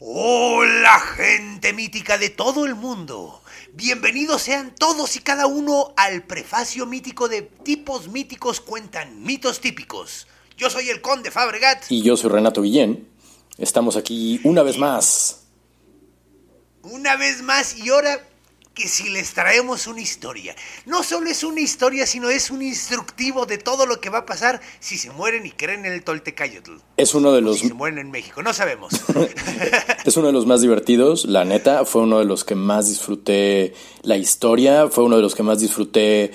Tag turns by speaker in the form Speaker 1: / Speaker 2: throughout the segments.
Speaker 1: Hola gente mítica de todo el mundo. Bienvenidos sean todos y cada uno al prefacio mítico de Tipos Míticos Cuentan Mitos Típicos. Yo soy el Conde Fabregat.
Speaker 2: Y yo soy Renato Guillén. Estamos aquí una vez más.
Speaker 1: Una vez más y ahora que si les traemos una historia. No solo es una historia, sino es un instructivo de todo lo que va a pasar si se mueren y creen en el Toltecayotl.
Speaker 2: Es uno de los
Speaker 1: si se mueren en México, no sabemos.
Speaker 2: es uno de los más divertidos, la neta, fue uno de los que más disfruté la historia, fue uno de los que más disfruté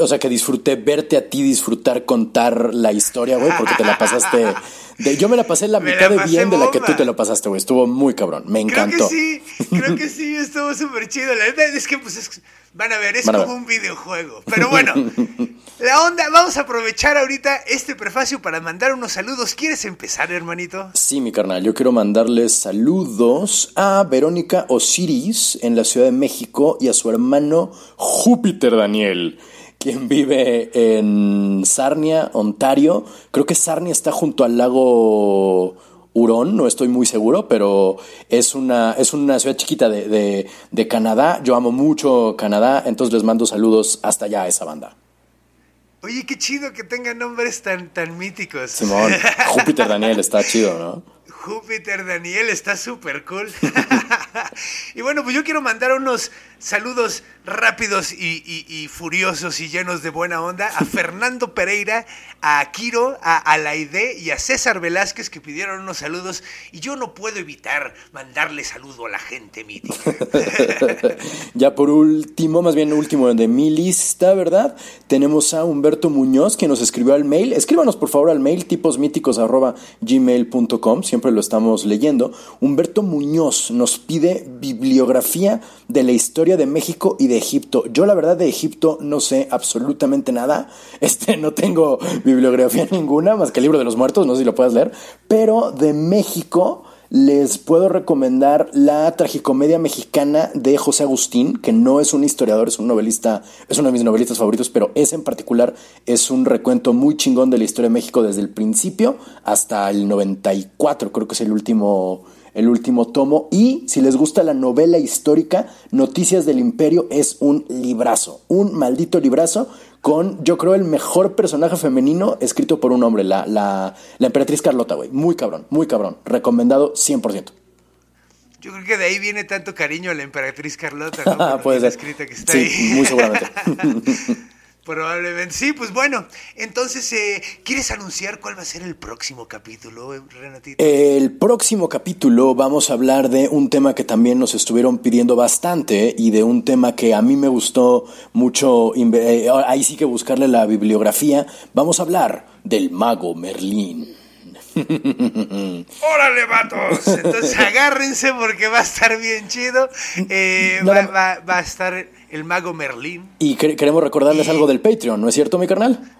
Speaker 2: o sea, que disfruté verte a ti disfrutar contar la historia, güey, porque te la pasaste. de- yo me la pasé la
Speaker 1: Me
Speaker 2: mitad
Speaker 1: la
Speaker 2: de bien de la que tú te lo pasaste, güey. Estuvo muy cabrón. Me
Speaker 1: Creo
Speaker 2: encantó.
Speaker 1: que sí, creo que sí, estuvo súper chido. La neta es que, pues, es- van a ver, es
Speaker 2: Van
Speaker 1: como
Speaker 2: ver.
Speaker 1: un videojuego. Pero bueno, la onda, vamos a aprovechar ahorita este prefacio para mandar unos saludos. ¿Quieres empezar, hermanito?
Speaker 2: Sí, mi carnal, yo quiero mandarles saludos a Verónica Osiris en la Ciudad de México y a su hermano Júpiter Daniel, quien vive en Sarnia, Ontario. Creo que Sarnia está junto al lago Hurón, no estoy muy seguro, pero es una, es una ciudad chiquita de, de- de Canadá. Yo amo mucho Canadá, entonces les mando saludos hasta allá a esa banda.
Speaker 1: Oye, qué chido que tengan nombres tan, tan míticos.
Speaker 2: Simón, Júpiter Daniel está chido, ¿no?
Speaker 1: Júpiter Daniel está súper cool. y bueno, pues yo quiero mandar unos saludos rápidos y, y- y furiosos y llenos de buena onda a Fernando Pereira, a Akiro, a Alaide y a César Velázquez que pidieron unos saludos y yo no puedo evitar mandarle saludo a la gente mítica.
Speaker 2: Ya por último, más bien último de mi lista, ¿verdad? Tenemos a Humberto Muñoz que nos escribió al mail. Escríbanos por favor al mail tiposmíticos@gmail.com, siempre lo estamos leyendo. Humberto Muñoz nos pide bibliografía de la historia de México y de Egipto. Yo la verdad de Egipto no sé absolutamente nada. Este no tengo bibliografía ninguna más que el libro de los muertos, no sé si lo puedes leer, pero de México les puedo recomendar la tragicomedia mexicana de José Agustín, que no es un historiador, es un novelista, es uno de mis novelistas favoritos, pero ese en particular es un recuento muy chingón de la historia de México desde el principio hasta el 94, creo que es el último, el último tomo. Y si les gusta la novela histórica, Noticias del Imperio es un librazo, un maldito librazo con, yo creo, el mejor personaje femenino escrito por un hombre, la, la, la emperatriz Carlota, güey. Muy cabrón, muy cabrón. Recomendado 100%.
Speaker 1: Yo creo que de ahí viene tanto cariño a la emperatriz Carlota, ¿no?
Speaker 2: Puede ser.
Speaker 1: escrita que está
Speaker 2: Sí,
Speaker 1: ahí.
Speaker 2: muy seguramente.
Speaker 1: Probablemente. Sí, pues bueno. Entonces, eh, ¿quieres anunciar cuál va a ser el próximo capítulo, eh, Renatito?
Speaker 2: El próximo capítulo vamos a hablar de un tema que también nos estuvieron pidiendo bastante y de un tema que a mí me gustó mucho. eh, ahí sí que buscarle la bibliografía. Vamos a hablar del mago Merlín.
Speaker 1: ¡Órale, vatos! Entonces agárrense porque va a estar bien chido. Eh, va,
Speaker 2: Nada-
Speaker 1: va- va a estar el mago Merlín.
Speaker 2: Y quer- queremos recordarles algo del Patreon, ¿no es cierto, mi carnal?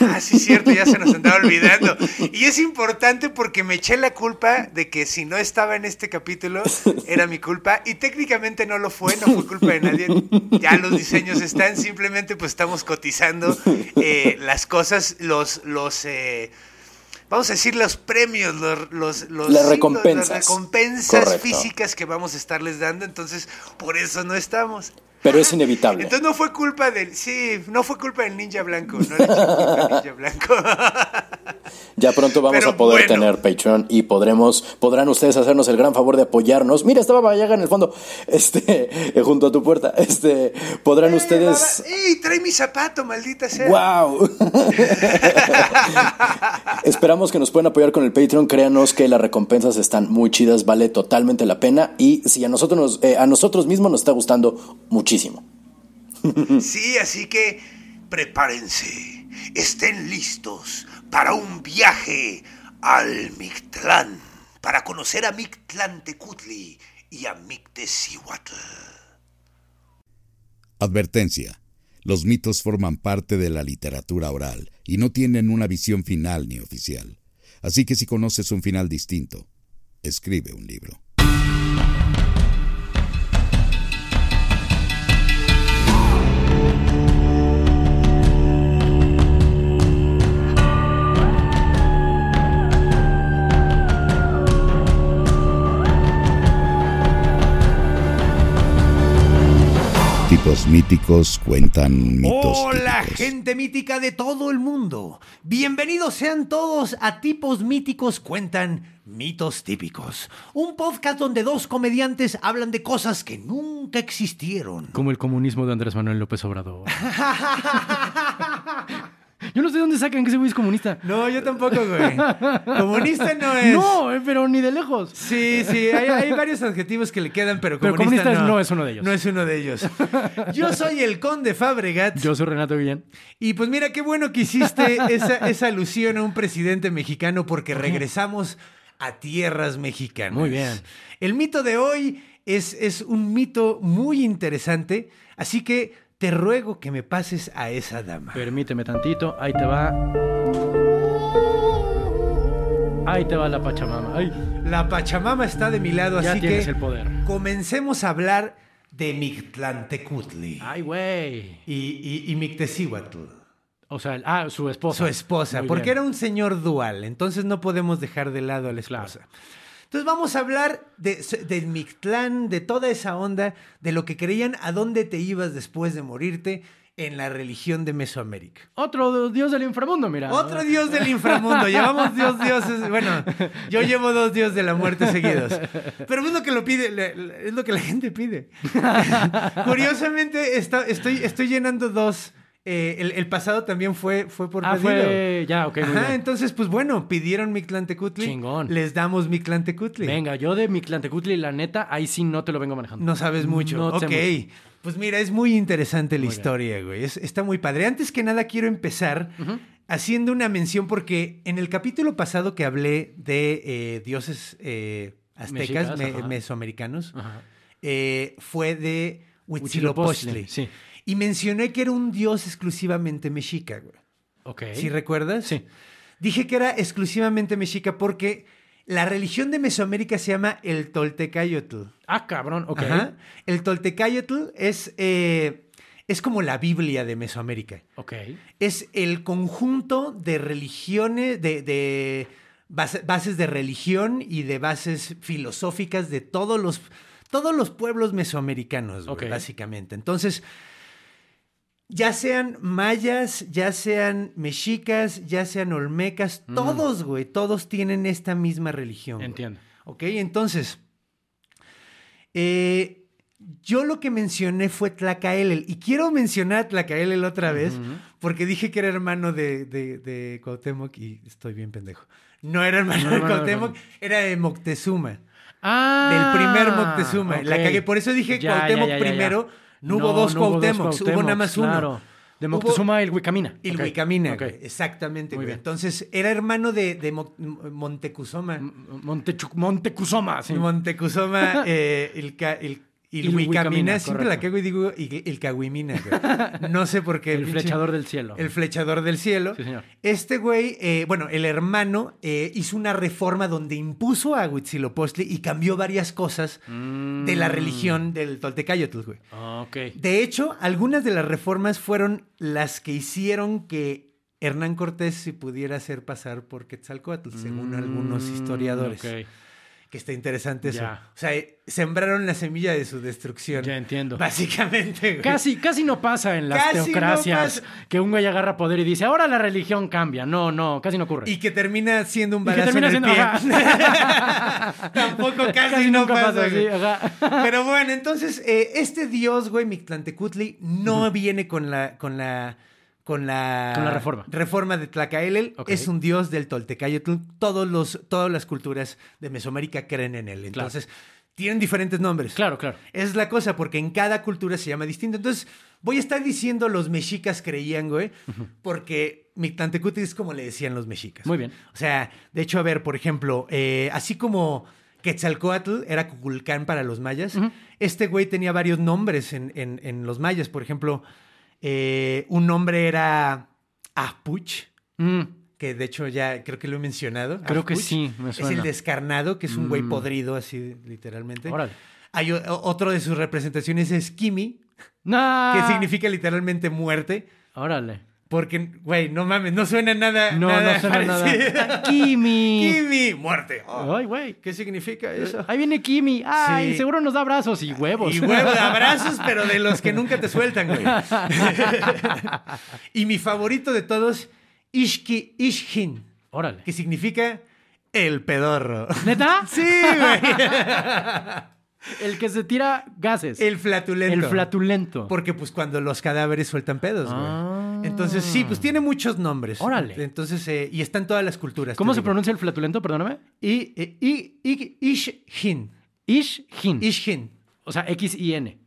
Speaker 1: Ah, sí, cierto, ya se nos andaba olvidando. Y es importante porque me eché la culpa de que si no estaba en este capítulo, era mi culpa. Y técnicamente no lo fue, no fue culpa de nadie. Ya los diseños están, simplemente pues estamos cotizando eh, las cosas, los, los eh, vamos a decir los premios, los, los, los-
Speaker 2: Las
Speaker 1: sí,
Speaker 2: recompensas.
Speaker 1: las recompensas
Speaker 2: Correcto.
Speaker 1: físicas que vamos a estarles dando. Entonces, por eso no estamos.
Speaker 2: Pero es inevitable.
Speaker 1: Entonces no fue culpa del. Sí, no fue culpa del ninja blanco. No le culpa al ninja blanco.
Speaker 2: Ya pronto vamos
Speaker 1: Pero
Speaker 2: a poder
Speaker 1: bueno.
Speaker 2: tener Patreon y podremos, podrán ustedes hacernos el gran favor de apoyarnos. Mira, estaba Vallaga en el fondo, este, eh, junto a tu puerta. Este, podrán ustedes.
Speaker 1: ¡Ey, trae mi zapato, maldita sea!
Speaker 2: ¡Wow! Esperamos que nos puedan apoyar con el Patreon. Créanos que las recompensas están muy chidas, vale totalmente la pena. Y si a nosotros, nos- eh, a nosotros mismos nos está gustando muchísimo.
Speaker 1: Sí, así que prepárense. Estén listos para un viaje
Speaker 3: al Mictlán para conocer a Mictlantecutli y a Mictecihuatl.
Speaker 4: Advertencia. Los mitos forman parte de la literatura oral y no tienen una visión final ni oficial. Así que si conoces un final distinto, escribe un libro. Tipos míticos cuentan mitos
Speaker 1: Hola,
Speaker 4: típicos.
Speaker 1: gente mítica de todo el mundo. Bienvenidos sean todos a Tipos Míticos Cuentan Mitos Típicos. Un podcast donde dos comediantes hablan de cosas que nunca existieron.
Speaker 5: Como el comunismo de Andrés Manuel López Obrador. Yo no sé dónde sacan que ese güey es comunista.
Speaker 1: No, yo tampoco, güey. Comunista no es.
Speaker 5: No, eh, pero ni de lejos.
Speaker 1: Sí, sí, hay, hay varios adjetivos que le quedan, pero
Speaker 5: Pero
Speaker 1: comunista,
Speaker 5: comunista
Speaker 1: no.
Speaker 5: no es uno de ellos.
Speaker 1: No es uno de ellos. Yo soy el conde Fabregat.
Speaker 5: Yo soy Renato Guillén.
Speaker 1: Y pues mira, qué bueno que hiciste esa, esa alusión a un presidente mexicano porque regresamos a tierras mexicanas.
Speaker 5: Muy bien.
Speaker 1: El mito de hoy es, es un mito muy interesante, así que te ruego que me pases a esa dama.
Speaker 5: Permíteme tantito. Ahí te va. Ahí te va la Pachamama. Ay,
Speaker 1: La Pachamama está de mi lado,
Speaker 5: ya
Speaker 1: así
Speaker 5: tienes
Speaker 1: que
Speaker 5: el poder.
Speaker 1: comencemos a hablar de Mictlantecutli
Speaker 5: Ay, güey.
Speaker 1: y, y, y Mictecihuatl.
Speaker 5: O sea, ah, su esposa.
Speaker 1: Su esposa,
Speaker 5: Muy
Speaker 1: porque
Speaker 5: bien.
Speaker 1: era un señor dual, entonces no podemos dejar de lado a la esposa. Entonces vamos a hablar de, del Mictlán, de toda esa onda, de lo que creían a dónde te ibas después de morirte en la religión de Mesoamérica.
Speaker 5: Otro dios del inframundo, mira.
Speaker 1: Otro dios del inframundo. Llevamos dios dioses. Bueno, yo llevo dos dios de la muerte seguidos. Pero es lo que lo pide, es lo que la gente pide. Curiosamente, está- estoy, estoy llenando dos. Eh, el, el pasado también fue, fue por
Speaker 5: Ah,
Speaker 1: pedido.
Speaker 5: fue. Ya, ok, muy
Speaker 1: Ajá,
Speaker 5: bien.
Speaker 1: entonces, pues bueno, pidieron Mictlantecutli.
Speaker 5: Chingón.
Speaker 1: Les damos Mictlantecutli.
Speaker 5: Venga, yo de mi Tlantecutli, la neta, ahí sí no te lo vengo manejando.
Speaker 1: No sabes mucho.
Speaker 5: No
Speaker 1: ok.
Speaker 5: mucho.
Speaker 1: Pues mira, es muy interesante la
Speaker 5: Muy bien.
Speaker 1: historia, güey. Es- está muy padre. Antes que nada, quiero empezar haciendo una mención porque en el capítulo pasado que hablé de eh, dioses eh, aztecas,
Speaker 5: Mexicas,
Speaker 1: me-
Speaker 5: ajá.
Speaker 1: mesoamericanos,
Speaker 5: Ajá.
Speaker 1: fue de Huitzilopochtli.
Speaker 5: Huitzilopochtli, sí.
Speaker 1: Y mencioné que era un dios exclusivamente mexica, güey.
Speaker 5: Ok.
Speaker 1: ¿Sí recuerdas?
Speaker 5: Sí.
Speaker 1: Dije que era exclusivamente mexica porque la religión de Mesoamérica se llama el Toltecayotl.
Speaker 5: Ah, cabrón, ok.
Speaker 1: Ajá. El Toltecayotl es, eh, es como la Biblia de Mesoamérica.
Speaker 5: Ok.
Speaker 1: Es el conjunto de religiones, de, de base- bases de religión y de bases filosóficas de todos los, todos los pueblos mesoamericanos, básicamente. Entonces, ya sean mayas, ya sean mexicas, ya sean olmecas, todos, güey, todos tienen esta misma religión. güey.
Speaker 5: Entiendo.
Speaker 1: Ok, entonces, eh, yo lo que mencioné fue Tlacaelel. Y quiero mencionar a Tlacaelel otra vez, porque dije que era hermano de, de, de Cuauhtémoc y estoy bien pendejo. No era hermano
Speaker 5: No
Speaker 1: de Cuauhtémoc, era de Moctezuma.
Speaker 5: Ah.
Speaker 1: del primer Moctezuma. La cagué. Por eso dije
Speaker 5: Ya,
Speaker 1: Cuauhtémoc
Speaker 5: ya, ya.
Speaker 1: primero. No, hubo dos Cuauhtémocs, hubo nada más uno.
Speaker 5: Claro. De
Speaker 1: Hubo-
Speaker 5: Moctezuma el Huicamina.
Speaker 1: El
Speaker 5: Ok,
Speaker 1: Huicamina. Exactamente,
Speaker 5: Muy
Speaker 1: güey.
Speaker 5: bien.
Speaker 1: Entonces, era hermano de, de Mo- Montecuzoma.
Speaker 5: Montecuzoma, sí.
Speaker 1: Montecuzoma, eh, el, ca- el, Ilhuicamina.
Speaker 5: Huicamina,
Speaker 1: Siempre la cago y digo il- el Cahuimina. güey. No sé por qué.
Speaker 5: El flechador del cielo.
Speaker 1: El flechador del cielo.
Speaker 5: Sí, señor.
Speaker 1: Este güey, eh, bueno, el hermano eh, hizo una reforma donde impuso a Huitzilopochtli y cambió varias cosas de la religión del Toltecayotl, güey.
Speaker 5: Ah, ok.
Speaker 1: De hecho, algunas de las reformas fueron las que hicieron que Hernán Cortés se pudiera hacer pasar por Quetzalcóatl, según algunos
Speaker 5: Mm,
Speaker 1: historiadores.
Speaker 5: ok.
Speaker 1: Que está interesante eso.
Speaker 5: Ya.
Speaker 1: O sea, sembraron la semilla de su destrucción.
Speaker 5: Ya entiendo.
Speaker 1: Básicamente, güey.
Speaker 5: Casi, casi no pasa en las
Speaker 1: Casi no
Speaker 5: teocracias
Speaker 1: pasa.
Speaker 5: que un güey agarra poder y dice, ahora la religión cambia. No, no, casi no ocurre.
Speaker 1: Y que termina siendo un
Speaker 5: Y que
Speaker 1: balazo
Speaker 5: termina
Speaker 1: en el
Speaker 5: siendo-
Speaker 1: pie. Tampoco casi, no
Speaker 5: nunca
Speaker 1: pasa,
Speaker 5: así, ajá.
Speaker 1: Pero bueno, entonces, eh, este dios, güey, Mictlantecutli, no viene con la, con la, con la,
Speaker 5: Con la reforma.
Speaker 1: reforma de Tlacaelel. Es un dios del Toltecayotl. Todos los, todas las culturas de Mesoamérica creen en él. Entonces, tienen diferentes nombres.
Speaker 5: Claro, claro.
Speaker 1: Esa es la cosa, porque en cada cultura se llama distinto. Entonces, voy a estar diciendo los mexicas creían, güey, porque Mictlantecutli es como le decían los mexicas.
Speaker 5: Muy bien.
Speaker 1: O sea, de hecho, a ver, por ejemplo, eh, así como Quetzalcoatl era Cuculcán para los mayas, este güey tenía varios nombres en, en- en los mayas. Por ejemplo, eh, un nombre era Apuch,
Speaker 5: Mm,
Speaker 1: que de hecho ya creo que lo he mencionado.
Speaker 5: Creo que sí, me
Speaker 1: Es
Speaker 5: suena.
Speaker 1: el descarnado, que es un güey
Speaker 5: Mm.
Speaker 1: podrido, así literalmente.
Speaker 5: Órale.
Speaker 1: Hay otro de sus representaciones es Kimi,
Speaker 5: ¡No!
Speaker 1: que significa literalmente muerte.
Speaker 5: Órale.
Speaker 1: Porque, güey, no mames, no suena nada.
Speaker 5: No,
Speaker 1: nada
Speaker 5: no suena
Speaker 1: parecido.
Speaker 5: nada. Kimi.
Speaker 1: Kimi, muerte. Oh,
Speaker 5: Ay, güey.
Speaker 1: ¿Qué significa eso?
Speaker 5: Ahí viene Kimi. Ay,
Speaker 1: Sí.
Speaker 5: seguro nos da abrazos y huevos.
Speaker 1: Y huevo de abrazos, pero de los que nunca te sueltan, güey. y mi favorito de todos, Ishki Ishkin,
Speaker 5: Órale.
Speaker 1: que significa el pedorro.
Speaker 5: ¿Neta?
Speaker 1: Sí, güey.
Speaker 5: El que se tira gases.
Speaker 1: El flatulento.
Speaker 5: El flatulento.
Speaker 1: Porque pues cuando los cadáveres sueltan pedos, güey.
Speaker 5: Ah.
Speaker 1: Entonces sí, pues tiene muchos nombres.
Speaker 5: Órale.
Speaker 1: Entonces, eh, y está en todas las culturas.
Speaker 5: ¿Cómo se
Speaker 1: digo.
Speaker 5: pronuncia el flatulento? Perdóname.
Speaker 1: Y, eh, y, y, Ishhin.
Speaker 5: Ish-hin.
Speaker 1: Ishhin.
Speaker 5: O sea, X-I-N.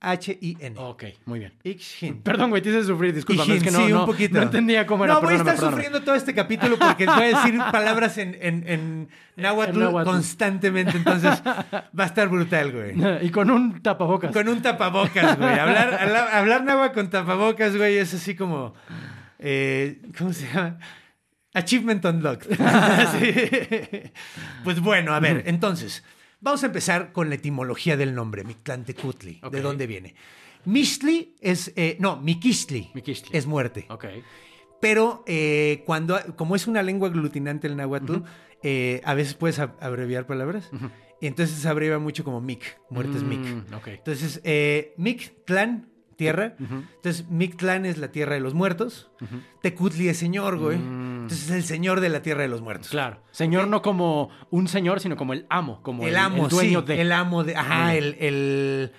Speaker 1: H-I-X-H-I-N.
Speaker 5: Ok, muy bien.
Speaker 1: Ishhin.
Speaker 5: Perdón, güey, te hice sufrir, disculpa. Es que no,
Speaker 1: sí,
Speaker 5: no,
Speaker 1: un poquito.
Speaker 5: no entendía cómo era.
Speaker 1: No, voy a estar
Speaker 5: perdóname.
Speaker 1: sufriendo todo este capítulo porque voy a decir palabras en, en, en náhuatl
Speaker 5: En náhuatl.
Speaker 1: constantemente. Entonces va a estar brutal, güey.
Speaker 5: Y con un tapabocas.
Speaker 1: Con un tapabocas, güey. Hablar, hablar, hablar náhuatl con tapabocas, güey, es así como. eh, ¿Cómo se llama? Achievement Unlocked. Sí. Pues bueno, a ver, entonces, vamos a empezar con la etimología del nombre, Mictlantecutli. ¿De dónde viene? Mixtli es. eh, no, Miquistli.
Speaker 5: Miquistli.
Speaker 1: Es muerte.
Speaker 5: Ok.
Speaker 1: Pero eh, cuando, como es una lengua aglutinante el náhuatl, eh, a veces puedes ab- abreviar palabras. Entonces se abrevia mucho como Mic. Muerte es Mic.
Speaker 5: Mm, ok.
Speaker 1: Entonces, eh, Mictlán, tierra. Entonces, Mictlán es la tierra de los muertos. Tecutli es señor, güey. Entonces, es el señor de la tierra de los muertos.
Speaker 5: Mm. Claro. Señor no como un señor, sino como el amo. Como
Speaker 1: el amo,
Speaker 5: el dueño
Speaker 1: sí,
Speaker 5: de.
Speaker 1: El amo de. Ajá, el, el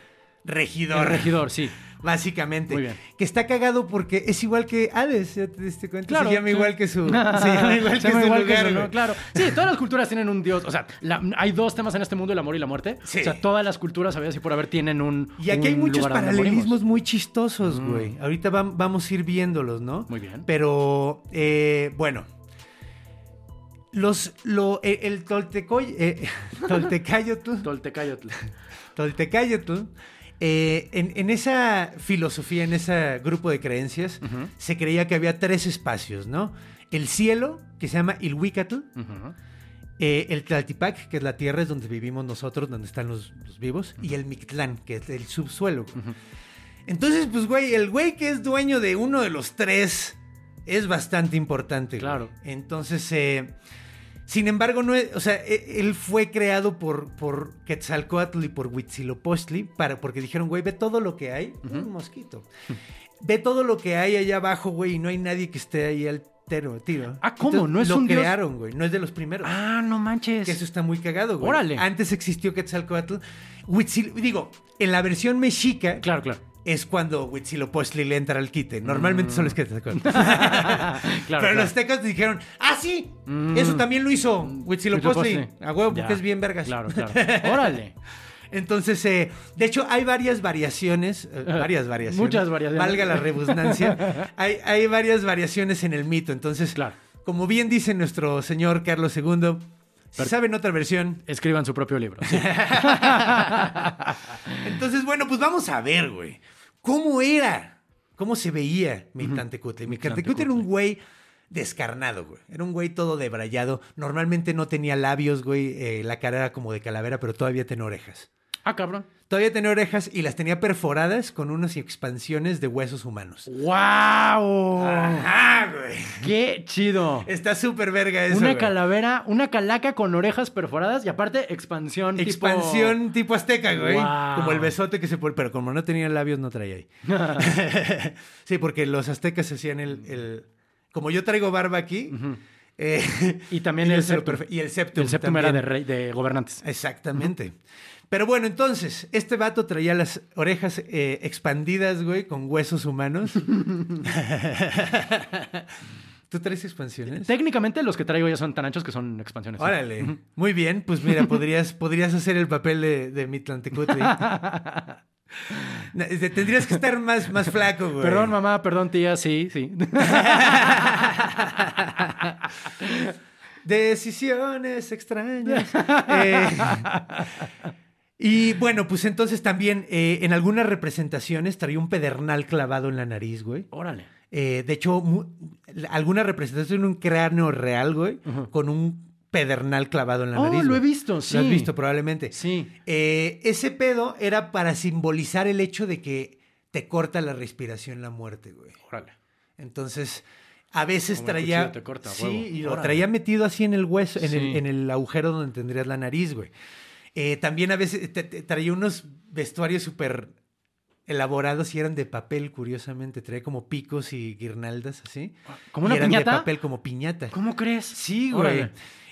Speaker 1: regidor.
Speaker 5: El regidor, sí.
Speaker 1: Básicamente.
Speaker 5: Muy bien.
Speaker 1: Que está cagado porque es igual que Hades, ¿ya te diste cuenta?
Speaker 5: Claro.
Speaker 1: Se llama
Speaker 5: sí.
Speaker 1: igual que su. se llama igual
Speaker 5: Se
Speaker 1: que
Speaker 5: llama igual
Speaker 1: lugar.
Speaker 5: Claro. Sí, todas las culturas tienen un dios. O sea, la- hay dos temas en este mundo, el amor y la muerte.
Speaker 1: Sí.
Speaker 5: O sea, todas las culturas, sabías y por haber, tienen un.
Speaker 1: Y aquí hay muchos paralelismos muy chistosos, güey. Ahorita vam- vamos a ir viéndolos, ¿no?
Speaker 5: Muy bien.
Speaker 1: Pero, eh, bueno. Los, lo, eh, el Toltecoy, eh, Toltecayotl,
Speaker 5: Toltecayotl.
Speaker 1: Toltecayotl, eh, en, en esa filosofía, en ese grupo de creencias, se creía que había tres espacios, ¿no? El cielo, que se llama Ilhuicatl, eh, el Tlaltipac, que es la tierra, es donde vivimos nosotros, donde están los, los vivos, y el Mictlán, que es el subsuelo. Entonces, pues, güey, el güey que es dueño de uno de los tres es bastante importante. güey.
Speaker 5: Claro.
Speaker 1: Entonces, eh, sin embargo, no es, o sea, e- él fue creado por, por Quetzalcoatl y por Huitzilopochtli, para, porque dijeron, güey, ve todo lo que hay. Un mosquito. ve todo lo que hay allá abajo, güey, y no hay nadie que esté ahí al tiro.
Speaker 5: Ah, ¿cómo? ¿No es
Speaker 1: lo
Speaker 5: un dios?
Speaker 1: crearon, güey. No es de los primeros.
Speaker 5: Ah, no manches.
Speaker 1: Que eso está muy cagado, güey.
Speaker 5: Órale.
Speaker 1: Antes existió Quetzalcoatl. Huitzil- digo, en la versión mexica
Speaker 5: Claro, claro.
Speaker 1: Es cuando Huitzilopochtli le entra al quite. Normalmente solo es Quetzalcoatl.
Speaker 5: claro.
Speaker 1: Pero
Speaker 5: claro.
Speaker 1: los tecas dijeron, ah, sí,
Speaker 5: Mm.
Speaker 1: eso también lo hizo Huitzilopochtli.
Speaker 5: Huitzilopochtli.
Speaker 1: A huevo, porque es bien vergas.
Speaker 5: Claro, claro. Órale.
Speaker 1: Entonces, eh, de hecho, hay varias variaciones, eh, varias variaciones.
Speaker 5: Muchas variaciones.
Speaker 1: Valga la redundancia. hay, hay varias variaciones en el mito. Entonces,
Speaker 5: Claro.
Speaker 1: como bien dice nuestro señor Carlos II, si saben otra versión,
Speaker 5: Escriban su propio libro. sí.
Speaker 1: Entonces, bueno, pues vamos a ver, güey. ¿Cómo era? ¿Cómo se veía Mictlantecutli? Mictlantecutli era un güey descarnado, güey. Era un güey todo debrayado. Normalmente no tenía labios, güey. Eh, la cara era como de calavera, pero todavía tenía orejas.
Speaker 5: Ah, cabrón.
Speaker 1: Todavía tenía orejas y las tenía perforadas con unas expansiones de huesos humanos.
Speaker 5: ¡Wow!
Speaker 1: Ajá, güey.
Speaker 5: ¡Qué chido!
Speaker 1: Está súper verga eso,
Speaker 5: una
Speaker 1: güey.
Speaker 5: calavera, una calaca con orejas perforadas y aparte expansión.
Speaker 1: Expansión tipo azteca, güey.
Speaker 5: Wow.
Speaker 1: Como el besote que se pone. Pero como no tenía labios, no traía ahí. sí, porque los aztecas hacían el. el- Como yo traigo barba aquí. eh,
Speaker 5: Y también el septum.
Speaker 1: Y el septum.
Speaker 5: El era de, rey, de gobernantes.
Speaker 1: Exactamente. Pero bueno, entonces, este vato traía las orejas eh, expandidas, güey, con huesos humanos. ¿Tú traes expansiones?
Speaker 5: Técnicamente los que traigo ya son tan anchos que son expansiones. sí.
Speaker 1: Órale. Muy bien, pues mira, podrías, podrías hacer el papel de, de Mitlantecutli. Tendrías que estar más, más flaco, güey.
Speaker 5: Perdón, mamá, perdón, tía, sí, sí.
Speaker 1: Decisiones extrañas. Eh, y bueno, pues entonces también eh, en algunas representaciones traía un pedernal clavado en la nariz, güey.
Speaker 5: Órale.
Speaker 1: Eh, de hecho, alguna representación de un cráneo real, güey, con un pedernal clavado en la
Speaker 5: Oh,
Speaker 1: nariz.
Speaker 5: lo he visto, sí.
Speaker 1: Lo has visto probablemente.
Speaker 5: Sí.
Speaker 1: Eh, ese pedo era para simbolizar el hecho de que te corta la respiración la muerte, güey.
Speaker 5: Órale.
Speaker 1: Entonces, a veces
Speaker 5: Como
Speaker 1: traía.
Speaker 5: te corta,
Speaker 1: sí,
Speaker 5: huevo.
Speaker 1: y lo
Speaker 5: Órale.
Speaker 1: traía metido así en el hueso, en,
Speaker 5: Sí.
Speaker 1: el, en el agujero donde tendrías la nariz, güey. Eh, también a veces traía unos vestuarios súper elaborados y eran de papel, curiosamente. Traía como picos y guirnaldas así.
Speaker 5: ¿Como
Speaker 1: Y
Speaker 5: una
Speaker 1: eran
Speaker 5: piñata?
Speaker 1: de papel, como piñata.
Speaker 5: ¿Cómo crees?
Speaker 1: Sí, güey.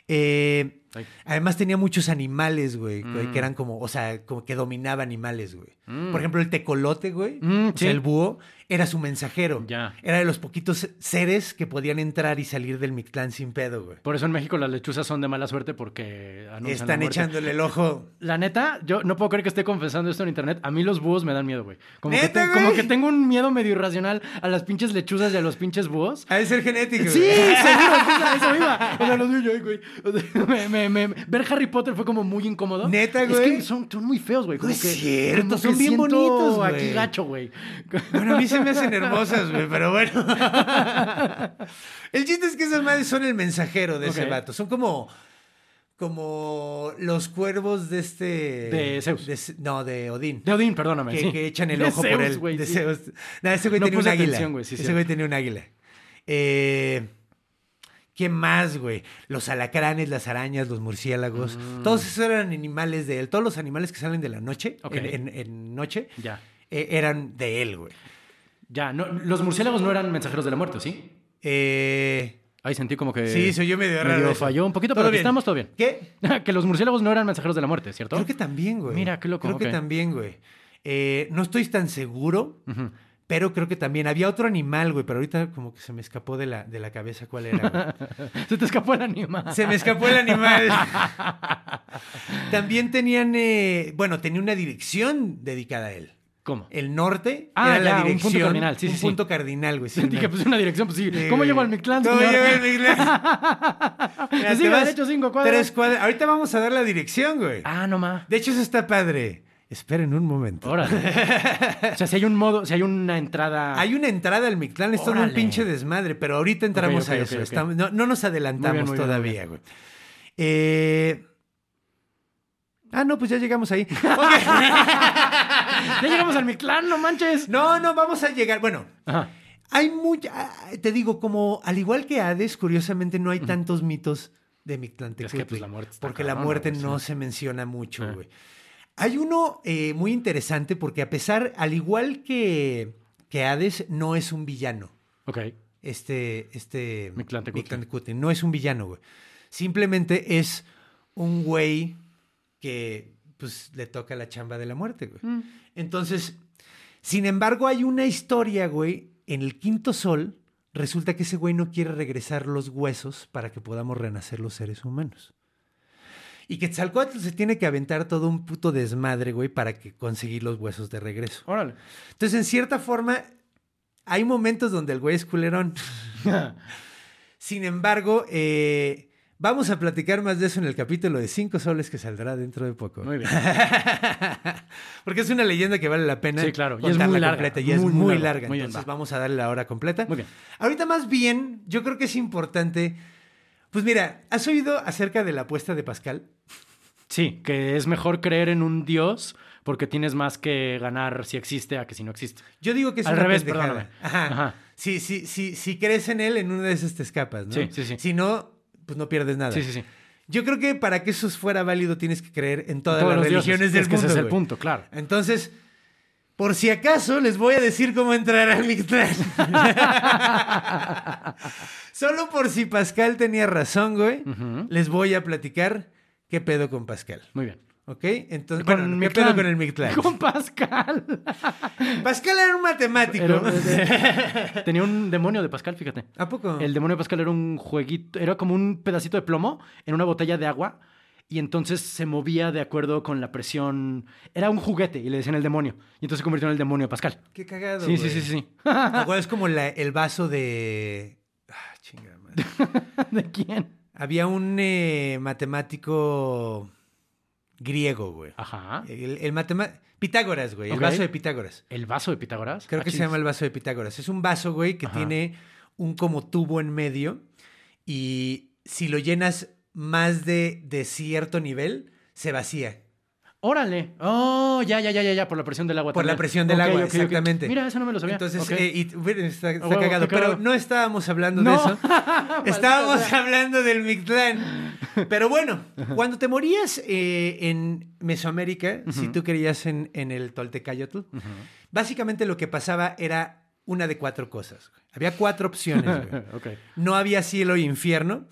Speaker 1: Eh,
Speaker 5: Ay.
Speaker 1: además tenía muchos animales, güey, güey,
Speaker 5: Mm.
Speaker 1: que eran como, o sea, como que dominaba animales, güey. Por ejemplo, el tecolote, güey,
Speaker 5: Mm,
Speaker 1: o sea, el búho, era su mensajero.
Speaker 5: Ya.
Speaker 1: Era de los poquitos seres que podían entrar y salir del Mictlán sin pedo, güey.
Speaker 5: Por eso en México las lechuzas son de mala suerte porque anuncian
Speaker 1: Están echándole el ojo.
Speaker 5: La neta, yo no puedo creer que esté confesando esto en internet. A mí los búhos me dan miedo, güey. Como, que
Speaker 1: ¿Neta,
Speaker 5: te- como que tengo un miedo medio irracional a las pinches lechuzas y a los pinches búhos.
Speaker 1: De ser genético,
Speaker 5: Sí,
Speaker 1: güey.
Speaker 5: seguro, es a eso iba. O sea, los vi yo, güey. O sea, me- me- me- ver Harry Potter fue como muy incómodo.
Speaker 1: ¿Neta,
Speaker 5: Es
Speaker 1: güey?
Speaker 5: que son, son muy feos, güey. Como
Speaker 1: No es
Speaker 5: que,
Speaker 1: cierto,
Speaker 5: como
Speaker 1: son
Speaker 5: que
Speaker 1: bien bonitos, güey.
Speaker 5: Aquí gacho, güey.
Speaker 1: Bueno, a mí se me hacen hermosas, güey, pero bueno. el chiste es que esas madres son el mensajero de ese vato. Son como. Como los cuervos de este.
Speaker 5: De Zeus.
Speaker 1: No, de Odín.
Speaker 5: De Odín, perdóname.
Speaker 1: que,
Speaker 5: sí.
Speaker 1: que echan el
Speaker 5: De
Speaker 1: ojo por él. de
Speaker 5: sí.
Speaker 1: Zeus. No, ese güey
Speaker 5: No
Speaker 1: tenía un águila.
Speaker 5: sí,
Speaker 1: ese güey tenía un águila. Eh, ¿Qué más, güey? Los alacranes, las arañas, los murciélagos. Todos esos eran animales de él. Todos los animales que salen de la noche, en, en- en noche,
Speaker 5: Ya.
Speaker 1: eh, eran de él, güey.
Speaker 5: Ya, no, los murciélagos no eran mensajeros de la muerte, ¿sí?
Speaker 1: Eh,
Speaker 5: Ahí sentí como que.
Speaker 1: sí, soy yo medio raro.
Speaker 5: medio falló un poquito,
Speaker 1: ¿Todo
Speaker 5: pero aquí estamos todo bien.
Speaker 1: ¿Qué?
Speaker 5: que los murciélagos no eran mensajeros de la muerte, ¿cierto?
Speaker 1: Creo que también, güey.
Speaker 5: Mira, qué loco,
Speaker 1: Creo que también, güey. Eh, no estoy tan seguro. Pero creo que también. Había otro animal, güey, pero ahorita como que se me escapó de la, de la cabeza cuál era, güey.
Speaker 5: Se te escapó el animal.
Speaker 1: Se me escapó el animal. También tenían, eh, bueno, tenía una dirección dedicada a él.
Speaker 5: ¿Cómo?
Speaker 1: El norte
Speaker 5: Ah,
Speaker 1: era
Speaker 5: ya,
Speaker 1: la
Speaker 5: un punto
Speaker 1: dirección.
Speaker 5: cardinal, sí,
Speaker 1: un
Speaker 5: sí, sí.
Speaker 1: punto cardinal, güey. sí,
Speaker 5: Dije,
Speaker 1: una-
Speaker 5: pues una dirección, pues sí.
Speaker 1: Sí,
Speaker 5: ¿Cómo llego al Mictlán?
Speaker 1: ¿Cómo llego al Mictlán?
Speaker 5: Sigue
Speaker 1: vas
Speaker 5: derecho cinco cuadras.
Speaker 1: Tres cuadras. Ahorita vamos a dar la dirección, güey.
Speaker 5: Ah, no ma.
Speaker 1: De hecho, eso está padre. Esperen un momento.
Speaker 5: Órale. o sea, si hay un modo, si hay una entrada.
Speaker 1: Hay una entrada al Mictlán, es todo un pinche desmadre, pero ahorita entramos a eso. Estamos- no, no nos adelantamos
Speaker 5: Muy bien, muy bien,
Speaker 1: todavía, güey. Eh, Ah, no, pues ya llegamos ahí.
Speaker 5: Ya llegamos al Mictlán, no manches.
Speaker 1: no, no, vamos a llegar. Bueno,
Speaker 5: Ajá.
Speaker 1: hay mucha. Te digo, como al igual que Hades, curiosamente no hay tantos mitos de Mictlantecutli.
Speaker 5: Es que, pues, la muerte
Speaker 1: Porque la muerte no
Speaker 5: sí.
Speaker 1: se menciona mucho,
Speaker 5: Ah.
Speaker 1: güey. Hay uno eh, muy interesante porque a pesar, al igual que, que Hades, no es un villano.
Speaker 5: Ok.
Speaker 1: Este, este.
Speaker 5: Mictlantecutli.
Speaker 1: No es un villano, güey. Simplemente es un güey que pues le toca la chamba de la muerte, güey.
Speaker 5: Mm.
Speaker 1: Entonces, sin embargo, hay una historia, güey, en el quinto sol. Resulta que ese güey no quiere regresar los huesos para que podamos renacer los seres humanos. Y Quetzalcóatl se tiene que aventar todo un puto desmadre, güey, para que conseguir los huesos de regreso.
Speaker 5: Órale.
Speaker 1: Entonces, en cierta forma, hay momentos donde el güey es culerón. Sin embargo, eh, vamos a platicar más de eso en el capítulo de Cinco Soles que saldrá dentro de poco.
Speaker 5: Muy bien.
Speaker 1: Porque es una leyenda que vale la pena.
Speaker 5: Sí, claro, y es muy larga,
Speaker 1: completa, y es
Speaker 5: muy,
Speaker 1: muy,
Speaker 5: muy
Speaker 1: larga.
Speaker 5: larga. Muy bien,
Speaker 1: entonces
Speaker 5: va.
Speaker 1: vamos a darle la hora completa.
Speaker 5: Muy bien.
Speaker 1: Ahorita más bien, yo creo que es importante. Pues mira, ¿has oído acerca de la apuesta de Pascal?
Speaker 5: Sí, que es mejor creer en un dios porque tienes más que ganar si existe a que si no existe.
Speaker 1: Yo digo que es
Speaker 5: Al
Speaker 1: una
Speaker 5: revés, perdóname.
Speaker 1: Ajá.
Speaker 5: Ajá.
Speaker 1: Si, si, si, si crees en él, en una de esas te escapas, ¿no?
Speaker 5: Sí, sí, sí.
Speaker 1: Si no, pues no pierdes nada.
Speaker 5: Sí, sí, sí.
Speaker 1: Yo creo que para que eso fuera válido tienes que creer en todas
Speaker 5: Todos
Speaker 1: las religiones del
Speaker 5: es que
Speaker 1: mundo.
Speaker 5: ese es el punto, claro.
Speaker 1: Entonces, por si acaso, les voy a decir cómo entrar al Mictlán. Solo por si Pascal tenía razón, güey, les voy a platicar qué pedo con Pascal.
Speaker 5: Muy bien.
Speaker 1: ¿Ok? Entonces,
Speaker 5: Con
Speaker 1: bueno, ¿qué pedo con el Mictlán?
Speaker 5: Con Pascal.
Speaker 1: Pascal era un matemático.
Speaker 5: Era- tenía un demonio de Pascal, fíjate.
Speaker 1: ¿A poco?
Speaker 5: El demonio de Pascal era un jueguito, era como un pedacito de plomo en una botella de agua y entonces se movía de acuerdo con la presión. Era un juguete y le decían el demonio. Y entonces se convirtió en el demonio de Pascal.
Speaker 1: Qué cagado.
Speaker 5: Sí, sí, sí, sí, sí.
Speaker 1: ¿Te acuerdas como la- el vaso de. Ah, chingada madre.
Speaker 5: ¿De quién?
Speaker 1: Había un eh, matemático griego, güey.
Speaker 5: Ajá.
Speaker 1: El, el matema- Pitágoras, güey. El vaso de Pitágoras.
Speaker 5: ¿El vaso de Pitágoras?
Speaker 1: Creo
Speaker 5: Ah,
Speaker 1: que se llama el vaso de Pitágoras. Es un vaso, güey, que
Speaker 5: Ajá.
Speaker 1: tiene un como tubo en medio. Y si lo llenas más de, de cierto nivel, se vacía.
Speaker 5: Órale. Oh, ya, ya, ya, ya, ya, por la presión del agua.
Speaker 1: Por la presión del agua, exactamente.
Speaker 5: Mira, eso no me lo sabía.
Speaker 1: Entonces, eh, y, está, cagado. Pero no estábamos hablando
Speaker 5: No.
Speaker 1: de eso. estábamos
Speaker 5: sea.
Speaker 1: hablando del Mictlán. Pero bueno, cuando te morías eh, en Mesoamérica, si tú creías en, en el Toltecayotl, básicamente lo que pasaba era una de cuatro cosas. Había cuatro opciones. No había cielo y infierno.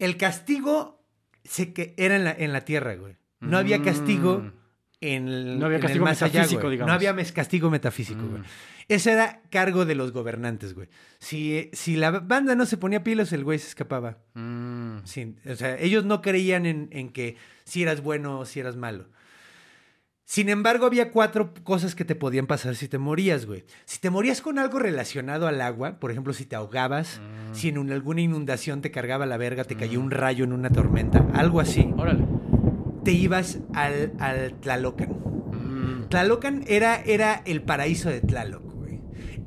Speaker 1: El castigo se que era en la, en la tierra, güey. No había castigo
Speaker 5: Mm.
Speaker 1: en el,
Speaker 5: No había
Speaker 1: en el
Speaker 5: castigo
Speaker 1: más allá,
Speaker 5: metafísico,
Speaker 1: güey.
Speaker 5: digamos.
Speaker 1: No había castigo metafísico, güey. Ese era cargo de los gobernantes, güey. Si, si la banda no se ponía pilos, el güey se escapaba.
Speaker 5: Mm.
Speaker 1: Sí, o sea, ellos no creían en, en que si eras bueno o si eras malo. Sin embargo, había cuatro cosas que te podían pasar si te morías, güey. Si te morías con algo relacionado al agua, por ejemplo, si te ahogabas, si en un- alguna inundación te cargaba la verga, te cayó un rayo en una tormenta, algo así,
Speaker 5: Órale.
Speaker 1: te ibas al, al Tlalocan.
Speaker 5: Mm.
Speaker 1: Tlalocan era, era el paraíso de Tlaloc, güey.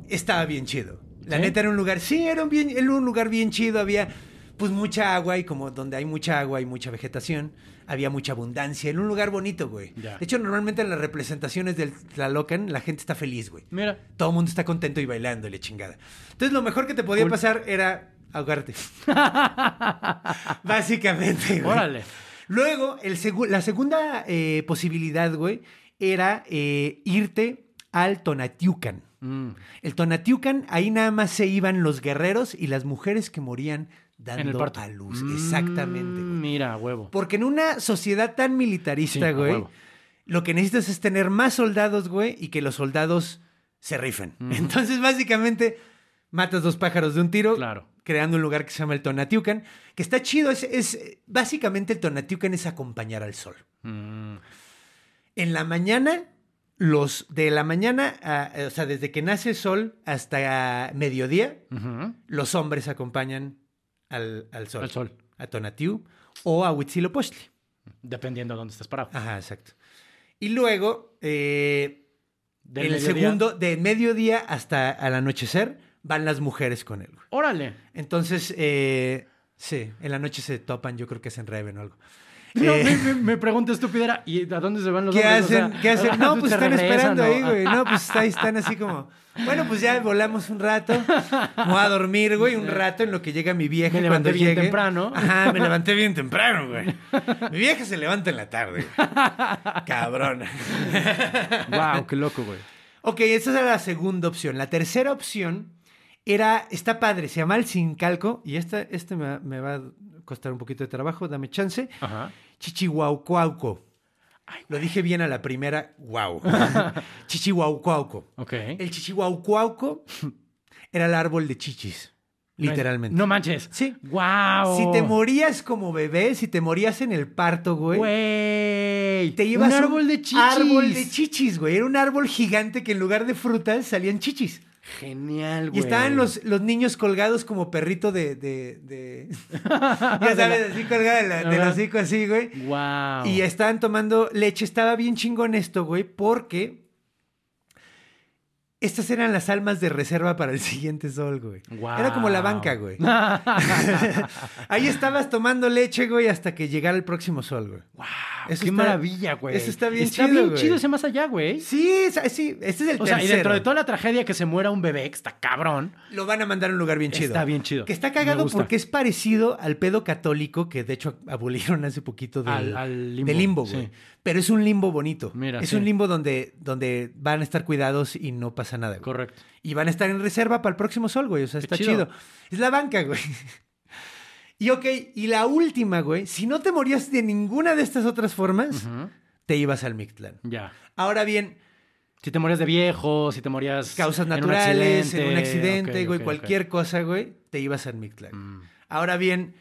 Speaker 1: Estaba bien chido. La
Speaker 5: ¿Sí?
Speaker 1: neta era un lugar, sí, era un, bien, era un lugar bien chido. Había pues mucha agua y como donde hay mucha agua y mucha vegetación, había mucha abundancia. Era un lugar bonito, güey.
Speaker 5: Ya.
Speaker 1: De hecho, normalmente en las representaciones del Tlalocan la gente está feliz, güey.
Speaker 5: Mira.
Speaker 1: Todo el mundo está contento y bailando la chingada. Entonces lo mejor que te podía
Speaker 5: Cool.
Speaker 1: pasar era ahogarte. Básicamente, güey.
Speaker 5: Órale.
Speaker 1: Luego, el segu- la segunda eh, posibilidad, güey, era eh, irte al Tonatiucan.
Speaker 5: Mm.
Speaker 1: El Tonatiucan, ahí nada más se iban los guerreros y las mujeres que morían
Speaker 5: En
Speaker 1: dando a luz.
Speaker 5: Mm,
Speaker 1: Exactamente, güey.
Speaker 5: Mira, huevo.
Speaker 1: Porque en una sociedad tan militarista, güey, lo que necesitas es tener más soldados, güey, y que los soldados se rifen. Entonces, básicamente, matas dos pájaros de un tiro,
Speaker 5: Claro.
Speaker 1: creando un lugar que se llama el Tonatiucan, que está chido. Es, es- básicamente, el Tonatiucan es acompañar al sol.
Speaker 5: Mm.
Speaker 1: En la mañana, los de la mañana, a- o sea, desde que nace el sol hasta mediodía, los hombres acompañan al, al sol.
Speaker 5: Al sol.
Speaker 1: A Tonatiuh o a Huitzilopochtli.
Speaker 5: Dependiendo de dónde estés parado.
Speaker 1: Ajá, exacto. Y luego, eh, en el segundo, de mediodía hasta al anochecer, van las mujeres con él. güey.
Speaker 5: Órale.
Speaker 1: Entonces, eh, sí, en la noche se topan, yo creo que hacen Reven o algo.
Speaker 5: No,
Speaker 1: Eh,
Speaker 5: me, me- pregunta estupidera, ¿y a dónde se van los
Speaker 1: ¿Qué
Speaker 5: hombres? O
Speaker 1: hacen?
Speaker 5: sea,
Speaker 1: ¿Qué hacen? No, pues
Speaker 5: ¿se
Speaker 1: están
Speaker 5: regresan
Speaker 1: esperando
Speaker 5: o-
Speaker 1: ahí, güey. No, pues ahí están así como. Bueno, pues ya volamos un rato. Me voy a dormir, güey, un rato en lo que llega mi vieja.
Speaker 5: Me levanté
Speaker 1: cuando
Speaker 5: bien
Speaker 1: llegue.
Speaker 5: temprano.
Speaker 1: Ajá, me levanté bien temprano, güey. Mi vieja se levanta en la tarde. Cabrón.
Speaker 5: Wow, qué loco, güey.
Speaker 1: Ok, esa era la segunda opción. La tercera opción era, está padre, se llama el sin calco. Y esta, este me, va- me va a costar un poquito de trabajo, dame chance.
Speaker 5: Ajá.
Speaker 1: Chichihuaucuauco. Lo dije bien a la primera, wow. Chichihuaucuauco. El chichihuaucuauco era el árbol de chichis, literalmente.
Speaker 5: No manches.
Speaker 1: Sí.
Speaker 5: Wow.
Speaker 1: Si te morías como bebé, si te morías en el parto, güey,
Speaker 5: Güey.
Speaker 1: te ibas
Speaker 5: un árbol de chichis.
Speaker 1: Árbol de chichis, güey. Era un árbol gigante que en lugar de frutas salían chichis.
Speaker 5: Genial, güey.
Speaker 1: Y estaban los, los niños colgados como perrito de. de, de- ya sabes, así colgado de la- del hocico, así, güey.
Speaker 5: Wow.
Speaker 1: Y estaban tomando leche. Estaba bien chingón esto, güey, porque estas eran las almas de reserva para el siguiente sol, güey. Era como la banca, güey. Ahí estabas tomando leche, güey, hasta que llegara el próximo sol, güey.
Speaker 5: Wow.
Speaker 1: Eso
Speaker 5: qué
Speaker 1: está-
Speaker 5: maravilla, güey.
Speaker 1: eso está bien
Speaker 5: Está
Speaker 1: chido,
Speaker 5: bien
Speaker 1: güey.
Speaker 5: chido ese más allá, güey.
Speaker 1: Sí, sí, este es el
Speaker 5: O sea, y dentro de toda la tragedia que se muera un bebé, que está cabrón.
Speaker 1: Lo van a mandar a un lugar bien chido.
Speaker 5: Está bien chido.
Speaker 1: Que está cagado porque es parecido al pedo católico que de hecho abolieron hace poquito del,
Speaker 5: Al- al limbo,
Speaker 1: del limbo, güey.
Speaker 5: sí.
Speaker 1: Pero es un limbo bonito.
Speaker 5: Mira,
Speaker 1: es
Speaker 5: sí.
Speaker 1: un limbo donde, donde van a estar cuidados y no pasa nada. güey.
Speaker 5: Correcto.
Speaker 1: Y van a estar en reserva para el próximo sol, güey. O sea,
Speaker 5: Qué
Speaker 1: está
Speaker 5: chido.
Speaker 1: chido. Es la banca, güey. Y ok, y la última, güey. Si no te morías de ninguna de estas otras formas, te ibas al Mictlán.
Speaker 5: Ya.
Speaker 1: Ahora bien,
Speaker 5: Si te morías de viejo, si te morías.
Speaker 1: causas
Speaker 5: en un
Speaker 1: naturales, en un
Speaker 5: accidente,
Speaker 1: güey, cualquier cosa, güey, te ibas al Mictlán.
Speaker 5: Mm.
Speaker 1: Ahora bien,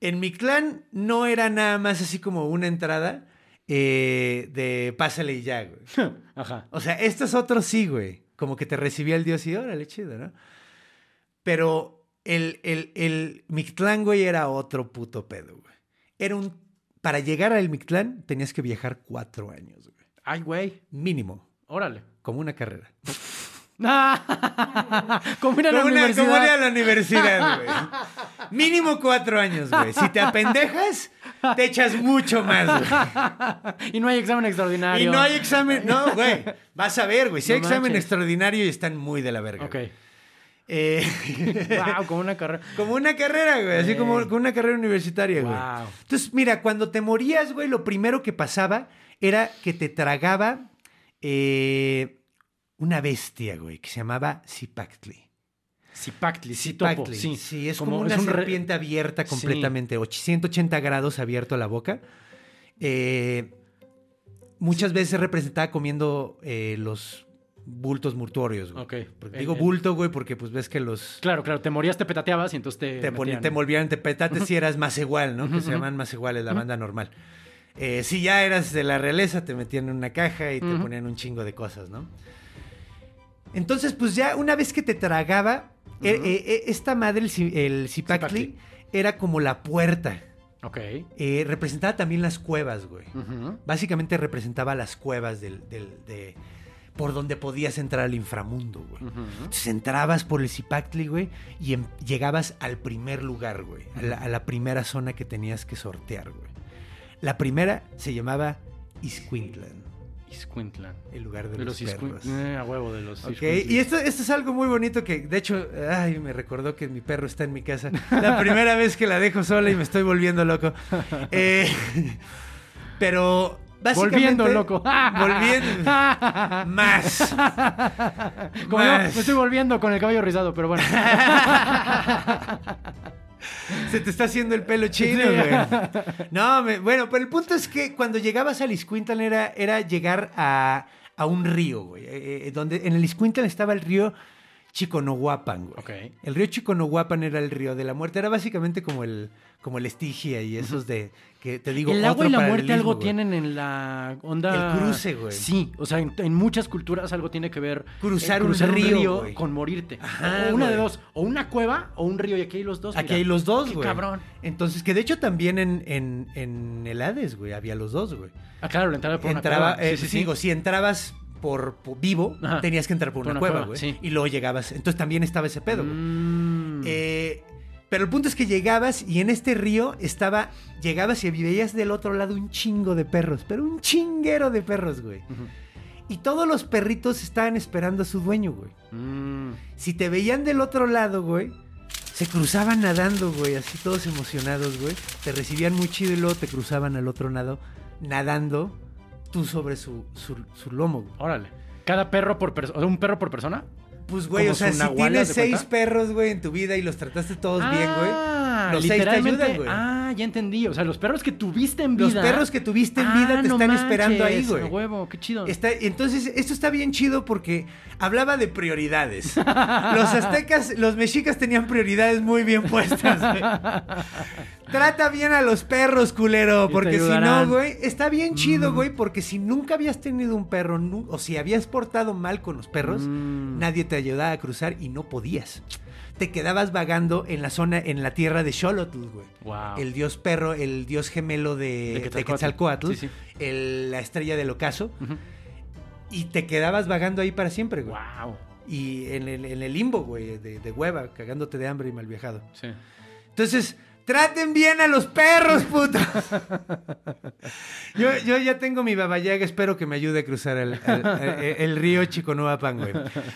Speaker 1: en Mictlán no era nada más así como una entrada eh, de pásale y ya, güey.
Speaker 5: Ajá.
Speaker 1: O sea, estos otros sí, güey. Como que te recibía el dios y órale, chido, ¿no? Pero el, el, el Mictlán, güey, era otro puto pedo, güey. Era un... Para llegar al Mictlán tenías que viajar cuatro años, güey.
Speaker 5: Ay, güey.
Speaker 1: Mínimo.
Speaker 5: Órale.
Speaker 1: Como una carrera.
Speaker 5: Como ir a la
Speaker 1: Como, una,
Speaker 5: universidad.
Speaker 1: como ir a la universidad, güey. Mínimo cuatro años, güey. Si te apendejas, te echas mucho más, güey.
Speaker 5: y no hay examen extraordinario.
Speaker 1: Y no hay examen. No, güey. Vas a ver, güey. Si hay examen extraordinario y están muy de la verga.
Speaker 5: Ok.
Speaker 1: güey. Eh,
Speaker 5: wow, como una carrera.
Speaker 1: como una carrera, güey. Así como, como una carrera universitaria, güey.
Speaker 5: Wow.
Speaker 1: Entonces, mira, cuando te morías, güey, lo primero que pasaba era que te tragaba eh, una bestia, güey, que se llamaba Zipactli.
Speaker 5: Zipactli, sí.
Speaker 1: Zipactli.
Speaker 5: Sí,
Speaker 1: Sí, es como, una
Speaker 5: es un re-
Speaker 1: serpiente abierta completamente, 180 grados abierto a la boca. Eh, muchas veces representada comiendo eh, los bultos mortuorios, güey.
Speaker 5: Ok.
Speaker 1: Porque
Speaker 5: El-
Speaker 1: digo
Speaker 5: el-
Speaker 1: bulto, güey, porque pues ves que los...
Speaker 5: Claro, claro, te morías, te petateabas y entonces te.
Speaker 1: Te, ponían, te envolvían, te petates si eras más igual, ¿no? Que se llaman más iguales, la banda normal. Eh, si ya eras de la realeza, te metían en una caja y te ponían un chingo de cosas, ¿no? Entonces, pues ya una vez que te tragaba, eh, eh, eh, esta madre, el, el Zipactli,
Speaker 5: Zipactli.
Speaker 1: era como la puerta.
Speaker 5: Ok.
Speaker 1: Eh, representaba también las cuevas, güey. Básicamente representaba las cuevas del, del- de, por donde podías entrar al inframundo, güey. Entonces entrabas por el Zipactli, güey, y em- llegabas al primer lugar, güey. A la, a la primera zona que tenías que sortear, güey. La primera se llamaba Iscuintlan,
Speaker 5: Iscuintlan.
Speaker 1: el lugar de,
Speaker 5: De
Speaker 1: los,
Speaker 5: los
Speaker 1: perros.
Speaker 5: Eh, a huevo de los
Speaker 1: Ok,
Speaker 5: Iscuintlan.
Speaker 1: y esto, esto es algo muy bonito que, de hecho, ay, me recordó que mi perro está en mi casa. La primera vez que la dejo sola y me estoy volviendo loco. Eh, pero, básicamente...
Speaker 5: Volviendo loco.
Speaker 1: Volviendo. Más.
Speaker 5: Como yo,
Speaker 1: Más.
Speaker 5: me estoy volviendo con el cabello rizado, pero bueno.
Speaker 1: Se te está haciendo el pelo chino, güey. No, me- bueno, pero el punto es que cuando llegabas al Iscuintlan era, era llegar a, a un río, güey. eh, eh, donde en el Iscuintlan estaba el río Chiconohuapan, güey. El río Chiconohuapan era el río de la muerte. Era básicamente como el, como el Estigia y esos de que te digo.
Speaker 5: el agua y la muerte algo
Speaker 1: güey.
Speaker 5: tienen en la onda.
Speaker 1: El cruce, güey.
Speaker 5: Sí, o sea, en, en muchas culturas algo tiene que ver.
Speaker 1: Cruzar
Speaker 5: eh,
Speaker 1: un río, güey.
Speaker 5: con morirte.
Speaker 1: Ajá,
Speaker 5: o una de dos. O una cueva o un río. Y aquí hay los dos.
Speaker 1: Aquí
Speaker 5: mira.
Speaker 1: hay los dos,
Speaker 5: Qué
Speaker 1: güey.
Speaker 5: cabrón.
Speaker 1: Entonces, que de hecho también en, en, en el Hades, güey, había los dos, güey.
Speaker 5: Ah, claro, la entrada por
Speaker 1: entraba,
Speaker 5: una cueva.
Speaker 1: eh, digo, si entrabas por, por vivo,
Speaker 5: Ajá.
Speaker 1: tenías que entrar por,
Speaker 5: Por
Speaker 1: una,
Speaker 5: una
Speaker 1: cueva, güey.
Speaker 5: sí.
Speaker 1: Y luego llegabas. Entonces también estaba ese pedo, güey.
Speaker 5: Mm.
Speaker 1: Eh, pero el punto es que llegabas y en este río estaba. Llegabas y veías del otro lado un chingo de perros, pero un chinguero de perros, güey. Y todos los perritos estaban esperando a su dueño, güey.
Speaker 5: Mm.
Speaker 1: Si te veían del otro lado, güey, se cruzaban nadando, güey, así todos emocionados, güey. Te recibían muy chido y luego te cruzaban al otro lado, nadando, tú sobre su, su, su lomo, güey.
Speaker 5: Órale. Cada perro por persona. ¿Un perro por persona?
Speaker 1: Pues, güey,
Speaker 5: ¿Como
Speaker 1: o sea, si tienes seis
Speaker 5: cuenta?
Speaker 1: perros, güey, en tu vida y los trataste todos bien, güey,
Speaker 5: Ah,
Speaker 1: los seis te
Speaker 5: literalmente.
Speaker 1: ayudan, güey.
Speaker 5: Ah, ya entendí. O sea, los perros que tuviste en vida.
Speaker 1: Los perros que tuviste en vida
Speaker 5: Ah,
Speaker 1: te
Speaker 5: no
Speaker 1: están esperando ahí, güey.
Speaker 5: huevo, qué chido.
Speaker 1: Está, entonces, esto está bien chido porque hablaba de prioridades. Los aztecas, los mexicas tenían prioridades muy bien puestas, güey. Trata bien a los perros, culero, porque si no, güey, está bien chido,
Speaker 5: Mm.
Speaker 1: güey, porque si nunca habías tenido un perro, o si habías portado mal con los perros,
Speaker 5: Mm.
Speaker 1: nadie te ayudaba a cruzar y no podías. Te quedabas vagando en la zona, en la tierra de Xolotl, güey.
Speaker 5: Wow.
Speaker 1: El dios perro, el dios gemelo de,
Speaker 5: De. Quetzalcóatl, Sí, sí.
Speaker 1: el- la estrella del ocaso. Y te quedabas vagando ahí para siempre, güey.
Speaker 5: Wow.
Speaker 1: Y en el, en el limbo, güey, de, de hueva, cagándote de hambre y mal viajado.
Speaker 5: Sí.
Speaker 1: Entonces, traten bien a los perros, puto. yo, yo ya tengo mi babayaga, espero que me ayude a cruzar el, el- el- el río Chiconuapan, güey.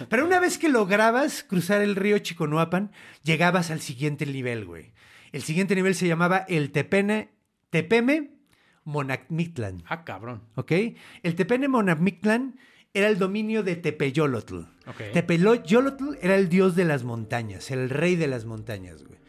Speaker 1: Pero una vez que lograbas cruzar el río Chiconuapan, llegabas al siguiente nivel, güey. El siguiente nivel se llamaba el Tepene, Tepeme Monacmitlan.
Speaker 5: Ah, cabrón.
Speaker 1: ¿ok? El Tepene Monamictlán era el dominio de Tepeyolotl.
Speaker 5: Ok.
Speaker 1: Tepeyolotl era el dios de las montañas, el rey de las montañas, güey.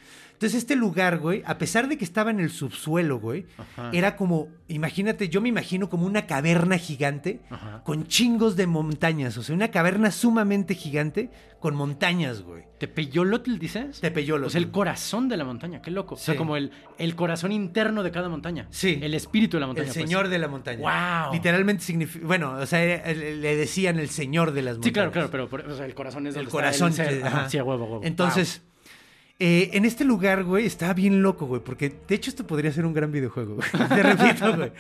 Speaker 1: Entonces este lugar, güey, a pesar de que estaba en el subsuelo, güey, era como, imagínate, yo me imagino como una caverna gigante con chingos de montañas, o sea, una caverna sumamente gigante con montañas, güey.
Speaker 5: ¿Tepeyolotl dices?
Speaker 1: Tepeyolotl.
Speaker 5: O sea, el corazón de la montaña, qué loco. O sea, como el, el corazón interno de cada montaña.
Speaker 1: Sí.
Speaker 5: El espíritu de la montaña.
Speaker 1: El
Speaker 5: pues.
Speaker 1: señor de la montaña.
Speaker 5: Wow.
Speaker 1: Literalmente significa, bueno, o sea, era- le decían el señor de las montañas.
Speaker 5: Sí, claro, claro, pero o sea, el corazón es
Speaker 1: El
Speaker 5: donde
Speaker 1: corazón.
Speaker 5: está el ser. Ajá. Sí, a huevo, a huevo.
Speaker 1: Entonces, eh, en este lugar, güey, estaba bien loco, güey, porque de hecho esto podría ser un gran videojuego, güey. Te repito, güey.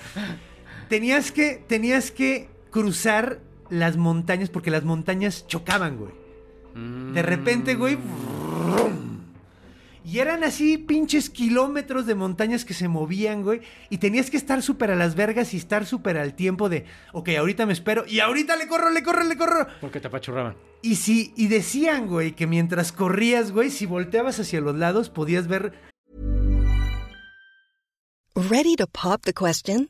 Speaker 1: Tenías que, tenías que cruzar las montañas porque las montañas chocaban, güey. De repente, güey. brum. Y eran así pinches kilómetros de montañas que se movían, güey. Y tenías que estar súper a las vergas y estar súper al tiempo de, ok, ahorita me espero. Y ahorita le corro, le corro, le corro.
Speaker 5: Porque te apachurraban.
Speaker 1: Y si, y decían, güey, que mientras corrías, güey, si volteabas hacia los lados, podías ver
Speaker 6: Ready to pop the question?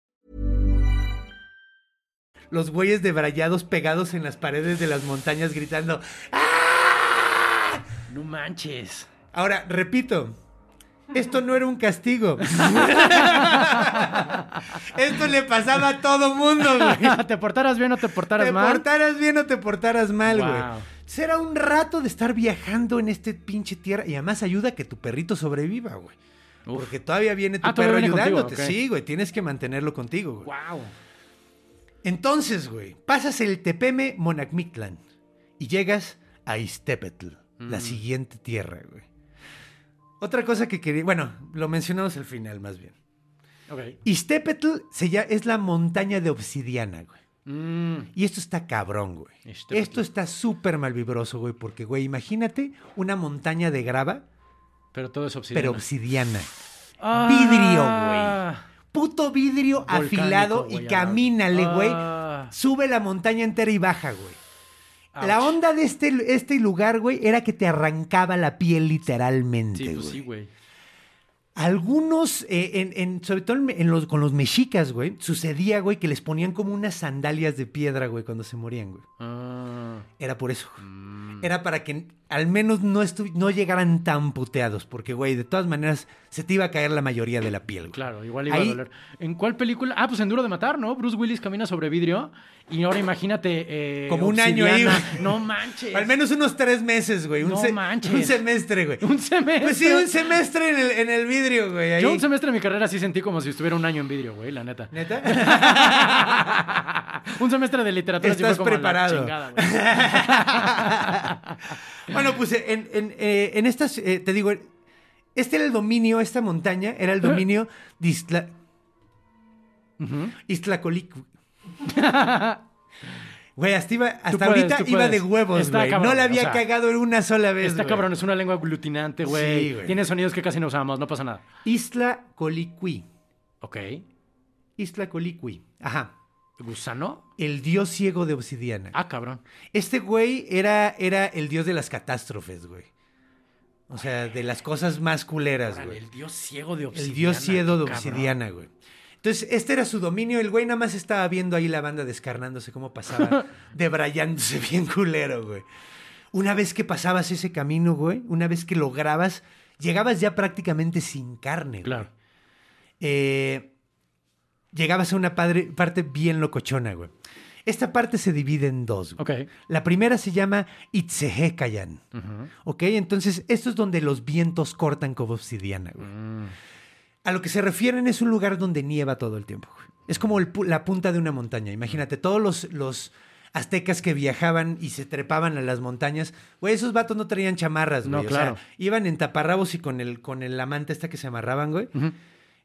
Speaker 1: Los güeyes debrayados pegados en las paredes de las montañas gritando. ¡Ah!
Speaker 5: No manches.
Speaker 1: Ahora, repito, esto no era un castigo. esto le pasaba a todo mundo, güey.
Speaker 5: ¿Te portaras bien o te portaras
Speaker 1: te
Speaker 5: mal?
Speaker 1: portaras bien o te portaras mal, güey. Será un rato de estar viajando en este pinche tierra y además ayuda a que tu perrito sobreviva, güey.
Speaker 5: Uf.
Speaker 1: Porque todavía viene tu
Speaker 5: Ah,
Speaker 1: perro
Speaker 5: viene contigo,
Speaker 1: ayudándote. Sí, güey, tienes que mantenerlo contigo, güey.
Speaker 5: Wow.
Speaker 1: Entonces, güey, pasas el Tepeme Monacmictlan y llegas a Iztepetl, la
Speaker 5: Mm.
Speaker 1: siguiente tierra, güey. Otra cosa que quería, bueno, lo mencionamos al final más bien.
Speaker 5: Ok.
Speaker 1: Iztepetl se ya, es la montaña de obsidiana, güey.
Speaker 5: Mm.
Speaker 1: Y esto está cabrón, güey.
Speaker 5: Iztepetl.
Speaker 1: Esto está súper malvibroso, güey, porque, güey, imagínate una montaña de grava,
Speaker 5: Pero todo es obsidiana.
Speaker 1: pero obsidiana.
Speaker 5: Ah.
Speaker 1: vidrio, güey. Puto vidrio
Speaker 5: Volcánico,
Speaker 1: afilado y camínale, güey.
Speaker 5: Ah.
Speaker 1: Sube la montaña entera y baja, güey. La onda de este, este lugar, güey, era que te arrancaba la piel literalmente,
Speaker 5: Sí, pues
Speaker 1: güey.
Speaker 5: sí, güey.
Speaker 1: Algunos, eh, en, en- sobre todo en, los, con los mexicas, güey, sucedía, güey, que les ponían como unas sandalias de piedra, güey, cuando se morían, güey.
Speaker 5: Ah.
Speaker 1: Era por eso.
Speaker 5: Mm.
Speaker 1: Era para que al menos no, no llegaran tan puteados, porque, güey, de todas maneras se te iba a caer la mayoría de la piel, güey.
Speaker 5: Claro, igual iba
Speaker 1: Ahí-
Speaker 5: a doler. ¿En cuál película? Ah, pues en Duro de Matar, ¿no? Bruce Willis camina sobre vidrio y ahora imagínate. eh,
Speaker 1: Como un año ahí, güey.
Speaker 5: No manches.
Speaker 1: Al menos unos tres meses, güey. Un,
Speaker 5: No
Speaker 1: se-
Speaker 5: manches.
Speaker 1: un semestre, güey.
Speaker 5: Un semestre.
Speaker 1: Pues sí, un semestre en el, en el vidrio, güey. ahí.
Speaker 5: Yo un semestre de mi carrera sí sentí como si estuviera un año en vidrio, güey, la neta.
Speaker 1: ¿Neta?
Speaker 5: un semestre de literatura
Speaker 1: Estás
Speaker 5: como
Speaker 1: preparado.
Speaker 5: chingada, güey.
Speaker 1: bueno, pues en, en, eh, en estas, eh, te digo, este era el dominio, esta montaña era el dominio de Isla... Iztlacolicu. Güey, hasta, iba- hasta
Speaker 5: puedes,
Speaker 1: ahorita iba de huevos, güey. No la
Speaker 5: o
Speaker 1: había
Speaker 5: sea,
Speaker 1: cagado en una sola vez,
Speaker 5: Está cabrón, es una lengua aglutinante, güey.
Speaker 1: Sí, güey.
Speaker 5: Tiene sonidos que casi no usamos, no pasa nada.
Speaker 1: Iztlacoliqui.
Speaker 5: Ok.
Speaker 1: Iztlacoliqui. Ajá.
Speaker 5: ¿Gusano?
Speaker 1: El dios ciego de obsidiana.
Speaker 5: Ah, cabrón.
Speaker 1: Este güey era, era el dios de las catástrofes, güey. O sea, de las cosas más culeras,
Speaker 5: Órale,
Speaker 1: güey.
Speaker 5: el dios ciego de obsidiana.
Speaker 1: El dios ciego de
Speaker 5: cabrón.
Speaker 1: obsidiana, güey. Entonces, este era su dominio. El güey nada más estaba viendo ahí la banda descarnándose cómo pasaba, debrayándose bien culero, güey. Una vez que pasabas ese camino, güey, una vez que lograbas, llegabas ya prácticamente sin carne, güey.
Speaker 5: Claro.
Speaker 1: Eh, llegabas a una padre- parte bien locochona, güey. Esta parte se divide en dos, güey.
Speaker 5: Ok.
Speaker 1: La primera se llama Itzehecayan. ¿Ok? Entonces, esto es donde los vientos cortan como obsidiana, güey.
Speaker 5: Mm.
Speaker 1: A lo que se refieren es un lugar donde nieva todo el tiempo, güey. Es como el la punta de una montaña. Imagínate, todos los, los aztecas que viajaban y se trepaban a las montañas, güey, esos vatos no traían chamarras, güey.
Speaker 5: No,
Speaker 1: O
Speaker 5: claro.
Speaker 1: sea, iban en taparrabos y con el, con el, la manta esta que se amarraban, güey.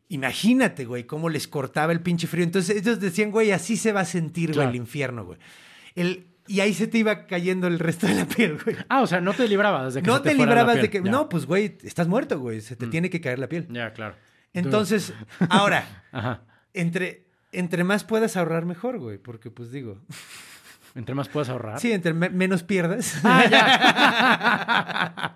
Speaker 1: Imagínate, güey, cómo les cortaba el pinche frío. Entonces ellos decían, güey, así se va a sentir, güey, el infierno, güey. El, y ahí se te iba cayendo el resto de la piel, güey.
Speaker 5: Ah, o sea, no te librabas de que
Speaker 1: No
Speaker 5: se te,
Speaker 1: te
Speaker 5: fuera la
Speaker 1: librabas
Speaker 5: piel.
Speaker 1: de que...
Speaker 5: Ya. Mm.
Speaker 1: No, pues, güey, estás muerto, güey. Se te tiene que caer la piel.
Speaker 5: Ya, claro.
Speaker 1: Entonces, ahora,
Speaker 5: Ajá.
Speaker 1: entre, entre más puedas ahorrar, mejor, güey. Porque, pues digo.
Speaker 5: Entre más puedas ahorrar.
Speaker 1: Sí, entre me- menos pierdas.
Speaker 5: Ah, ya.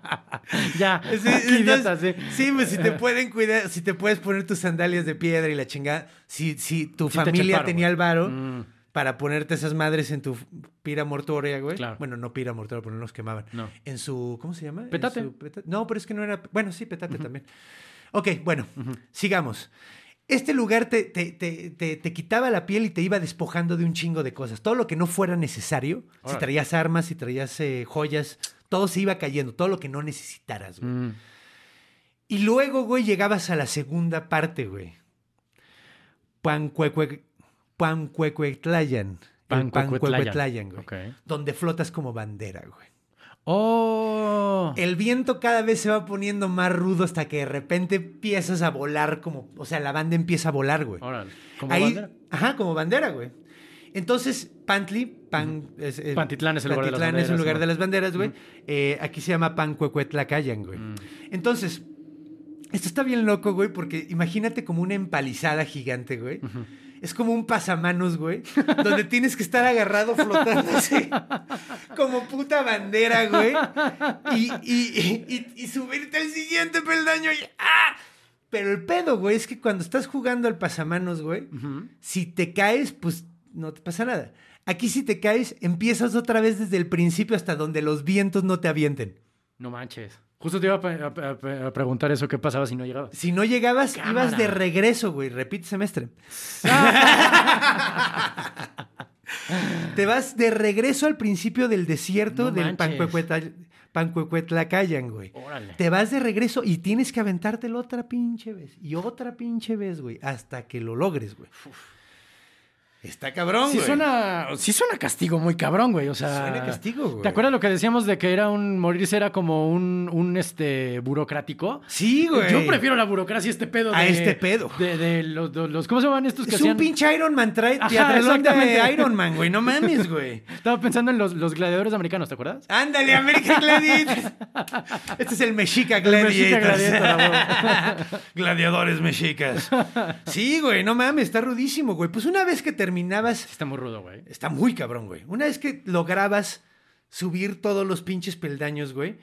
Speaker 1: Sí,
Speaker 5: idiota,
Speaker 1: entonces,
Speaker 5: sí.
Speaker 1: sí, pues si te pueden cuidar, si te puedes poner tus sandalias de piedra y la chingada, si, si tu
Speaker 5: Sí te
Speaker 1: familia
Speaker 5: paro,
Speaker 1: tenía el varo
Speaker 5: Mm.
Speaker 1: para ponerte esas madres en tu pira mortuoria, güey.
Speaker 5: Claro.
Speaker 1: Bueno, no pira mortuoria, porque no los quemaban.
Speaker 5: No.
Speaker 1: En su, ¿cómo se llama?
Speaker 5: Petate.
Speaker 1: No, pero es que no era, bueno, sí, petate también. Ok, bueno, sigamos. Este lugar te, te, te, te- te quitaba la piel y te iba despojando de un chingo de cosas. Todo lo que no fuera necesario, si traías armas, si traías eh, joyas, todo se iba cayendo, todo lo que no necesitaras, güey.
Speaker 5: Mm.
Speaker 1: Y luego, güey, llegabas a la segunda parte, güey. Pancuecue- Pancuecuetlayan.
Speaker 5: Pancuecuetlayan.
Speaker 1: Güey.
Speaker 5: Ok.
Speaker 1: Donde flotas como bandera, güey.
Speaker 5: Oh.
Speaker 1: El viento cada vez se va poniendo más rudo hasta que de repente empiezas a volar como... O sea, la banda empieza a volar, güey.
Speaker 5: Órale. ¿Como
Speaker 1: Ahí-
Speaker 5: bandera?
Speaker 1: Ajá, como bandera, güey. Entonces, Pantli, Pan, es, eh,
Speaker 5: Pantitlán es el lugar de las
Speaker 1: es el
Speaker 5: banderas,
Speaker 1: lugar
Speaker 5: ¿no?
Speaker 1: de las banderas, güey. Eh, aquí se llama Pancuecuetlacayan, güey.
Speaker 5: Mm.
Speaker 1: Entonces, esto está bien loco, güey, porque imagínate como una empalizada gigante, güey. Es como un pasamanos, güey, donde tienes que estar agarrado flotando así, como puta bandera, güey. Y, y- y- y subirte al siguiente peldaño y ¡ah! Pero el pedo, güey, es que cuando estás jugando al pasamanos, güey, si te caes, pues no te pasa nada. Aquí si te caes, empiezas otra vez desde el principio hasta donde los vientos no te avienten.
Speaker 5: No manches. Justo te iba a, preguntar eso, ¿qué pasaba si no llegabas?
Speaker 1: Si no llegabas,
Speaker 5: Cámara.
Speaker 1: ibas de regreso, güey. Repite semestre. Te vas de regreso al principio del desierto
Speaker 5: No
Speaker 1: del Pancuecuetlacayan, güey.
Speaker 5: Órale.
Speaker 1: Te vas de regreso y tienes que aventártelo otra pinche vez. Y otra pinche vez, güey. Hasta que lo logres, güey. Está cabrón,
Speaker 5: Sí
Speaker 1: güey.
Speaker 5: suena, sí suena castigo muy cabrón, güey. O sea,
Speaker 1: Suena castigo, güey.
Speaker 5: ¿Te acuerdas lo que decíamos de que era un morirse era como un, un este burocrático?
Speaker 1: Sí, güey.
Speaker 5: Yo prefiero la burocracia a este pedo.
Speaker 1: A
Speaker 5: de-
Speaker 1: este pedo.
Speaker 5: De, de los, de los- ¿Cómo se llaman estos que
Speaker 1: Es
Speaker 5: hacían?
Speaker 1: un pinche Iron Man trae de
Speaker 5: exactamente.
Speaker 1: Iron Man, güey. No mames, güey.
Speaker 5: Estaba pensando en los, los gladiadores americanos, ¿te acuerdas?
Speaker 1: Ándale, American Gladiators. Este es el Mexica
Speaker 5: Gladiator,
Speaker 1: Gladiadores mexicas. Sí, güey, no mames, está rudísimo, güey. Pues una vez que terminabas,
Speaker 5: Está muy rudo, güey.
Speaker 1: está muy cabrón, güey. Una vez que lograbas subir todos los pinches peldaños, güey,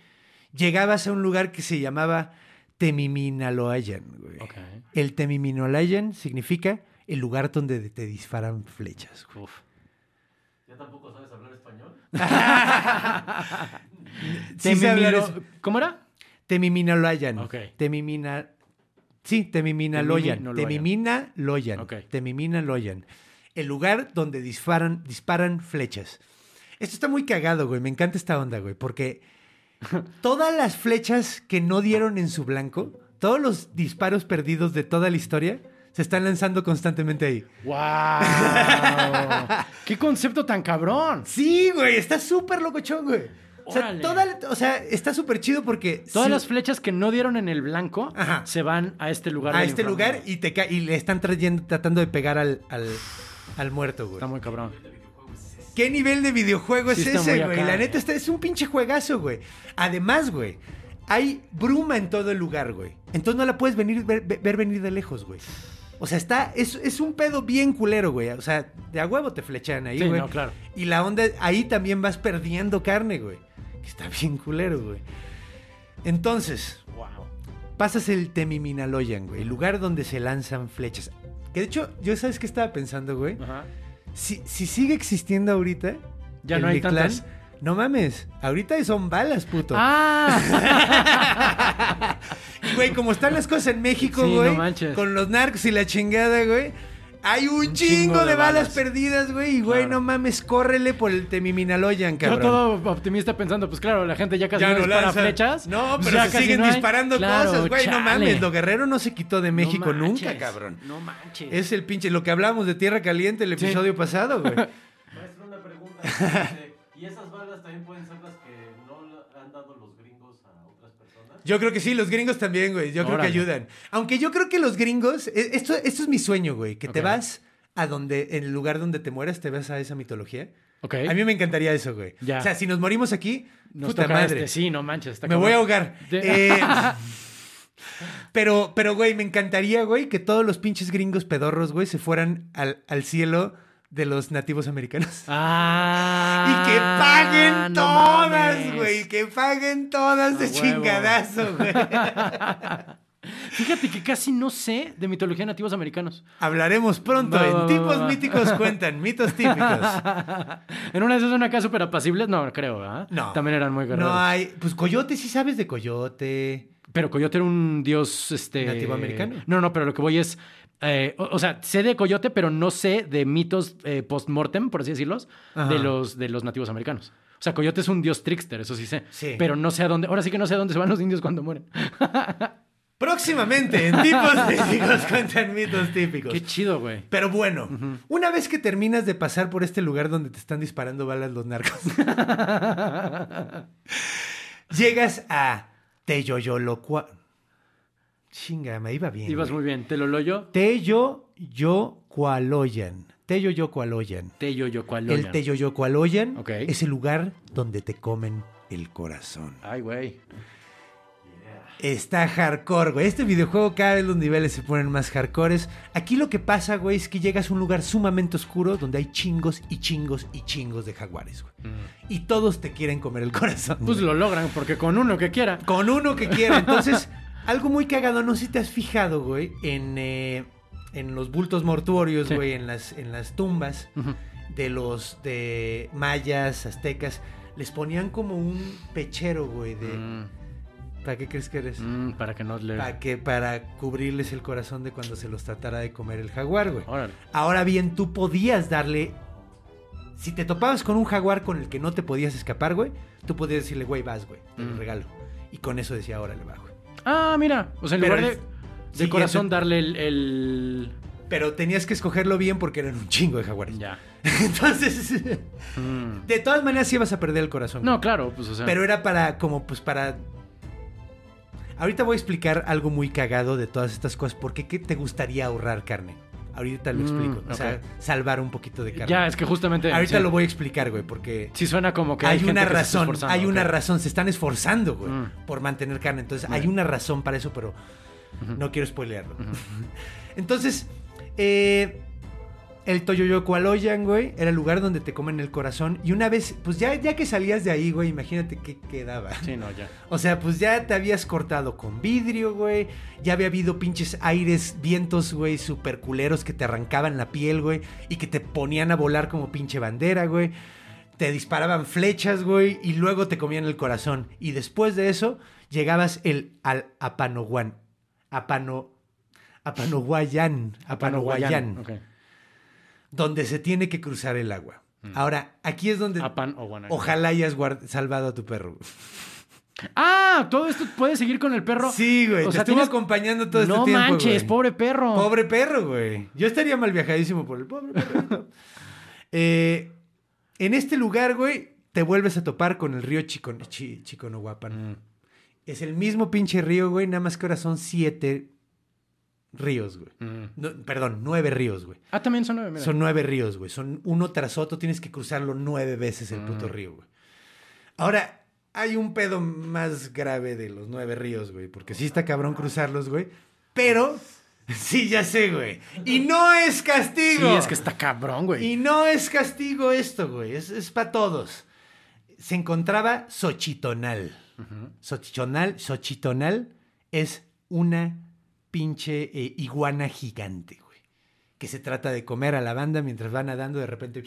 Speaker 1: llegabas a un lugar que se llamaba Temiminaloayan, güey. El Temiminaloayan significa el lugar donde te disparan flechas, güey.
Speaker 5: Uf.
Speaker 1: Sí sé hablar
Speaker 5: Temimilo-
Speaker 1: eso.
Speaker 5: ¿Cómo era?
Speaker 1: Temiminaloyan.
Speaker 5: Ok.
Speaker 1: Temimina. Sí, Temiminaloyan.
Speaker 5: Temiminaloyan.
Speaker 1: Temiminaloyan.
Speaker 5: Ok.
Speaker 1: Temiminaloyan. El lugar donde disparan, disparan flechas. Esto está muy cagado, güey. Me encanta esta onda, güey. Porque todas las flechas que no dieron en su blanco, todos los disparos perdidos de toda la historia, se están lanzando constantemente ahí.
Speaker 5: ¡Wow! ¡Qué concepto tan cabrón!
Speaker 1: Sí, güey. Está súper locochón, güey. O sea,
Speaker 5: Órale.
Speaker 1: toda, o sea, está súper chido porque...
Speaker 5: Todas
Speaker 1: sí-
Speaker 5: las flechas que no dieron en el blanco
Speaker 1: Ajá.
Speaker 5: se van a este lugar.
Speaker 1: a este lugar y, te y le están trayendo, tratando de pegar al, al, al muerto, güey.
Speaker 5: Está muy cabrón.
Speaker 1: ¿Qué nivel de videojuego
Speaker 5: Sí
Speaker 1: es ese, güey? La neta, está, es un pinche juegazo, güey. Además, güey, hay bruma en todo el lugar, güey. Entonces no la puedes venir, ver, ver venir de lejos, güey. O sea, está, es, es un pedo bien culero, güey. O sea, de a huevo te flechan ahí,
Speaker 5: Sí,
Speaker 1: güey.
Speaker 5: no, claro.
Speaker 1: Y la onda, ahí también vas perdiendo carne, güey. Que está bien culero, güey. Entonces,
Speaker 5: Wow.
Speaker 1: pasas el Temiminaloyan, güey. El lugar donde se lanzan flechas. Que de hecho, yo sabes qué estaba pensando, güey.
Speaker 5: Ajá.
Speaker 1: Si, si sigue existiendo ahorita.
Speaker 5: Ya no hay tantas.
Speaker 1: No mames. Ahorita son balas, puto.
Speaker 5: ¡Ah!
Speaker 1: Y, güey, como están las cosas en México,
Speaker 5: Sí,
Speaker 1: güey.
Speaker 5: no manches.
Speaker 1: con los narcos y la chingada, güey. Hay un,
Speaker 5: Un
Speaker 1: chingo,
Speaker 5: chingo
Speaker 1: de,
Speaker 5: de
Speaker 1: balas,
Speaker 5: balas.
Speaker 1: perdidas, güey. Y, güey,
Speaker 5: Claro.
Speaker 1: no mames, córrele por el Temiminaloyan,
Speaker 5: Yo
Speaker 1: cabrón.
Speaker 5: todo optimista pensando, pues claro, la gente ya casi
Speaker 1: Ya
Speaker 5: no
Speaker 1: no
Speaker 5: dispara flechas.
Speaker 1: No, pero
Speaker 5: ya
Speaker 1: se
Speaker 5: casi
Speaker 1: siguen
Speaker 5: no
Speaker 1: disparando
Speaker 5: Claro,
Speaker 1: cosas, güey. No mames, lo guerrero no se quitó de México
Speaker 5: No
Speaker 1: nunca, cabrón.
Speaker 5: No manches.
Speaker 1: Es el pinche, lo que hablamos de Tierra Caliente el
Speaker 5: Sí.
Speaker 1: episodio pasado, güey.
Speaker 7: Maestro, una pregunta. ¿Y esas balas también pueden ser las
Speaker 1: Yo creo que sí, los gringos también, güey. Yo creo que ayudan. Aunque yo creo que los gringos, e- esto, esto es mi sueño, güey, que te vas a donde, en el lugar donde te mueras, te vas a esa mitología.
Speaker 5: Ok.
Speaker 1: A mí me encantaría eso, güey.
Speaker 5: Ya.
Speaker 1: O sea, si nos morimos aquí,
Speaker 5: Nos
Speaker 1: puta madre.
Speaker 5: este, sí, no manches. está
Speaker 1: me voy a ahogar.
Speaker 5: De-
Speaker 1: Eh, Pero, pero, güey, me encantaría, güey, que todos los pinches gringos pedorros, güey, se fueran al, al cielo de los nativos americanos.
Speaker 5: Ah.
Speaker 1: y que paguen
Speaker 5: no
Speaker 1: todas, güey. Que paguen todas de
Speaker 5: huevo.
Speaker 1: chingadazo, güey.
Speaker 5: Fíjate que casi no sé de mitología de nativos americanos.
Speaker 1: Hablaremos pronto
Speaker 5: Va,
Speaker 1: en
Speaker 5: va,
Speaker 1: Tipos
Speaker 5: va.
Speaker 1: Míticos Cuentan, mitos típicos.
Speaker 5: en una de esas son acá súper apacibles. No, creo, ¿ah?
Speaker 1: No.
Speaker 5: También eran muy guerreros.
Speaker 1: No hay. Pues Coyote, sí sabes de Coyote.
Speaker 5: Pero Coyote era un dios, este...
Speaker 1: ¿Nativo americano?
Speaker 5: No, no, pero lo que voy es... eh, o, o sea, sé de Coyote, pero no sé de mitos eh, post-mortem, por así decirlos,
Speaker 1: Ajá.
Speaker 5: de los, de los nativos americanos. O sea, Coyote es un dios trickster, eso sí sé.
Speaker 1: Sí.
Speaker 5: Pero no sé a dónde... Ahora sí que no sé a dónde se van los indios cuando mueren.
Speaker 1: Próximamente en Tipos Míticos Cuentan mitos típicos.
Speaker 5: Qué chido, güey.
Speaker 1: Pero bueno, una vez que terminas de pasar por este lugar donde te están disparando balas los narcos, llegas a Teyoyolocua. Chinga, me iba bien.
Speaker 5: Ibas
Speaker 1: güey.
Speaker 5: muy bien. Te lo loyo.
Speaker 1: Teyoyocualoyan. Teyoyocualoyan.
Speaker 5: Te yo yo cual
Speaker 1: El Teyoyocualoyan
Speaker 5: Ok.
Speaker 1: es el lugar donde te comen el corazón.
Speaker 5: Ay, güey.
Speaker 1: Está hardcore, güey. Este videojuego cada vez los niveles se ponen más hardcores. Aquí lo que pasa, güey, es que llegas a un lugar sumamente oscuro donde hay chingos y chingos y chingos de jaguares, güey. Y todos te quieren comer el corazón.
Speaker 5: Pues
Speaker 1: güey.
Speaker 5: lo logran, porque con uno que quiera.
Speaker 1: Con uno que quiera. Entonces, algo muy cagado, no sé si te has fijado, güey, en, eh, en los bultos mortuorios,
Speaker 5: Sí.
Speaker 1: güey, en las, en las tumbas de los de mayas, aztecas. Les ponían como un pechero, güey, de...
Speaker 5: Mm,
Speaker 1: ¿Para qué crees que eres?
Speaker 5: mm, para que no le...
Speaker 1: Para que para cubrirles el corazón de cuando se los tratara de comer el jaguar, güey.
Speaker 5: Órale.
Speaker 1: Ahora bien, tú podías darle si te topabas con un jaguar con el que no te podías escapar, güey, tú podías decirle, "Güey, vas, güey, te lo
Speaker 5: Mm.
Speaker 1: regalo." Y con eso decía, "Órale, va, güey."
Speaker 5: Ah, mira. O sea, en
Speaker 1: Pero
Speaker 5: lugar de, de
Speaker 1: siguiente-
Speaker 5: corazón darle el... el-
Speaker 1: Pero tenías que escogerlo bien porque eran un chingo de jaguares.
Speaker 5: Ya.
Speaker 1: Entonces,
Speaker 5: Mm.
Speaker 1: de todas maneras ibas a perder el corazón.
Speaker 5: No, claro, pues o sea...
Speaker 1: Pero era para, como, pues para. Ahorita voy a explicar algo muy cagado de todas estas cosas. ¿Por qué ¿Qué te gustaría ahorrar carne? Ahorita lo
Speaker 5: Mm,
Speaker 1: explico. O sea, salvar un poquito de carne.
Speaker 5: Ya, es que justamente...
Speaker 1: Ahorita
Speaker 5: sí.
Speaker 1: lo voy a explicar, güey, porque
Speaker 5: Sí suena como que
Speaker 1: hay,
Speaker 5: hay,
Speaker 1: una razón. Hay una razón. Se están esforzando, güey,
Speaker 5: Mm.
Speaker 1: por mantener carne. Entonces, hay una razón para eso, pero no quiero spoilearlo. Entonces, eh, el Toyoyocualoyan, güey, era el lugar donde te comen el corazón. Y una vez, pues ya, ya que salías de ahí, güey, imagínate qué quedaba.
Speaker 5: Sí, no, ya.
Speaker 1: O sea, pues ya te habías cortado con vidrio, güey. Ya había habido pinches aires, vientos, güey, super culeros que te arrancaban la piel, güey. Y que te ponían a volar como pinche bandera, güey. Te disparaban flechas, güey. Y luego te comían el corazón. Y después de eso, llegabas el al Apanoguán. Apano... Apanoguayán. Apanoguayán.
Speaker 5: Ok.
Speaker 1: Donde se tiene que cruzar el agua. Ahora, aquí es donde...
Speaker 5: Apan o.
Speaker 1: Ojalá hayas salvado a tu perro.
Speaker 5: Ah, todo esto puede seguir con el perro.
Speaker 1: Sí, güey.
Speaker 5: O
Speaker 1: te
Speaker 5: sea,
Speaker 1: estuvo
Speaker 5: tienes-
Speaker 1: acompañando todo este
Speaker 5: no
Speaker 1: tiempo.
Speaker 5: manches,
Speaker 1: güey.
Speaker 5: pobre perro.
Speaker 1: Pobre perro, güey. Yo estaría mal viajadísimo por el pobre perrito. Eh, en este lugar, güey, te vuelves a topar con el río Chicon, Chi- Chiconahuapan.
Speaker 5: Mm.
Speaker 1: Es el mismo pinche río, güey, nada más que ahora son siete ríos, güey.
Speaker 5: Mm.
Speaker 1: No, perdón, nueve ríos, güey.
Speaker 5: Ah, también son nueve. mira.
Speaker 1: Son nueve ríos, güey. Son uno tras otro, tienes que cruzarlo nueve veces el
Speaker 5: Mm.
Speaker 1: puto río, güey. Ahora, hay un pedo más grave de los nueve ríos, güey. Porque sí está cabrón cruzarlos, güey. Pero, sí, ya sé, güey. Y no es castigo.
Speaker 5: Sí, es que está cabrón, güey.
Speaker 1: Y no es castigo esto, güey. Es, es para todos. Se encontraba Xochitonal. Xochitonal, Xochitonal es una pinche eh, iguana gigante, güey. Que se trata de comer a la banda mientras van nadando de repente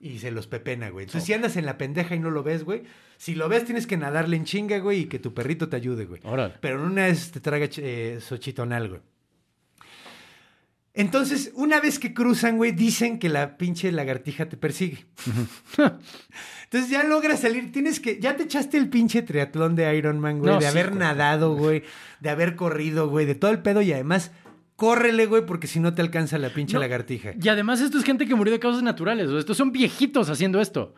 Speaker 1: y se los pepena, güey. Entonces, si andas en la pendeja y no lo ves, güey, si lo ves tienes que nadarle en chinga, güey, y que tu perrito te ayude, güey.
Speaker 5: Órale.
Speaker 1: Pero en una vez te traga eh, Xochitonal, güey. Entonces, una vez que cruzan, güey, dicen que la pinche lagartija te persigue. Entonces ya logras salir, tienes que, ya te echaste el pinche triatlón de Iron Man, güey,
Speaker 5: No,
Speaker 1: de
Speaker 5: sí,
Speaker 1: haber
Speaker 5: güey.
Speaker 1: nadado, güey, de haber corrido, güey, de todo el pedo y además, córrele, güey, porque si no te alcanza la pinche
Speaker 5: No,
Speaker 1: lagartija.
Speaker 5: Y además esto es gente que murió de causas naturales. sea, Estos son viejitos haciendo esto.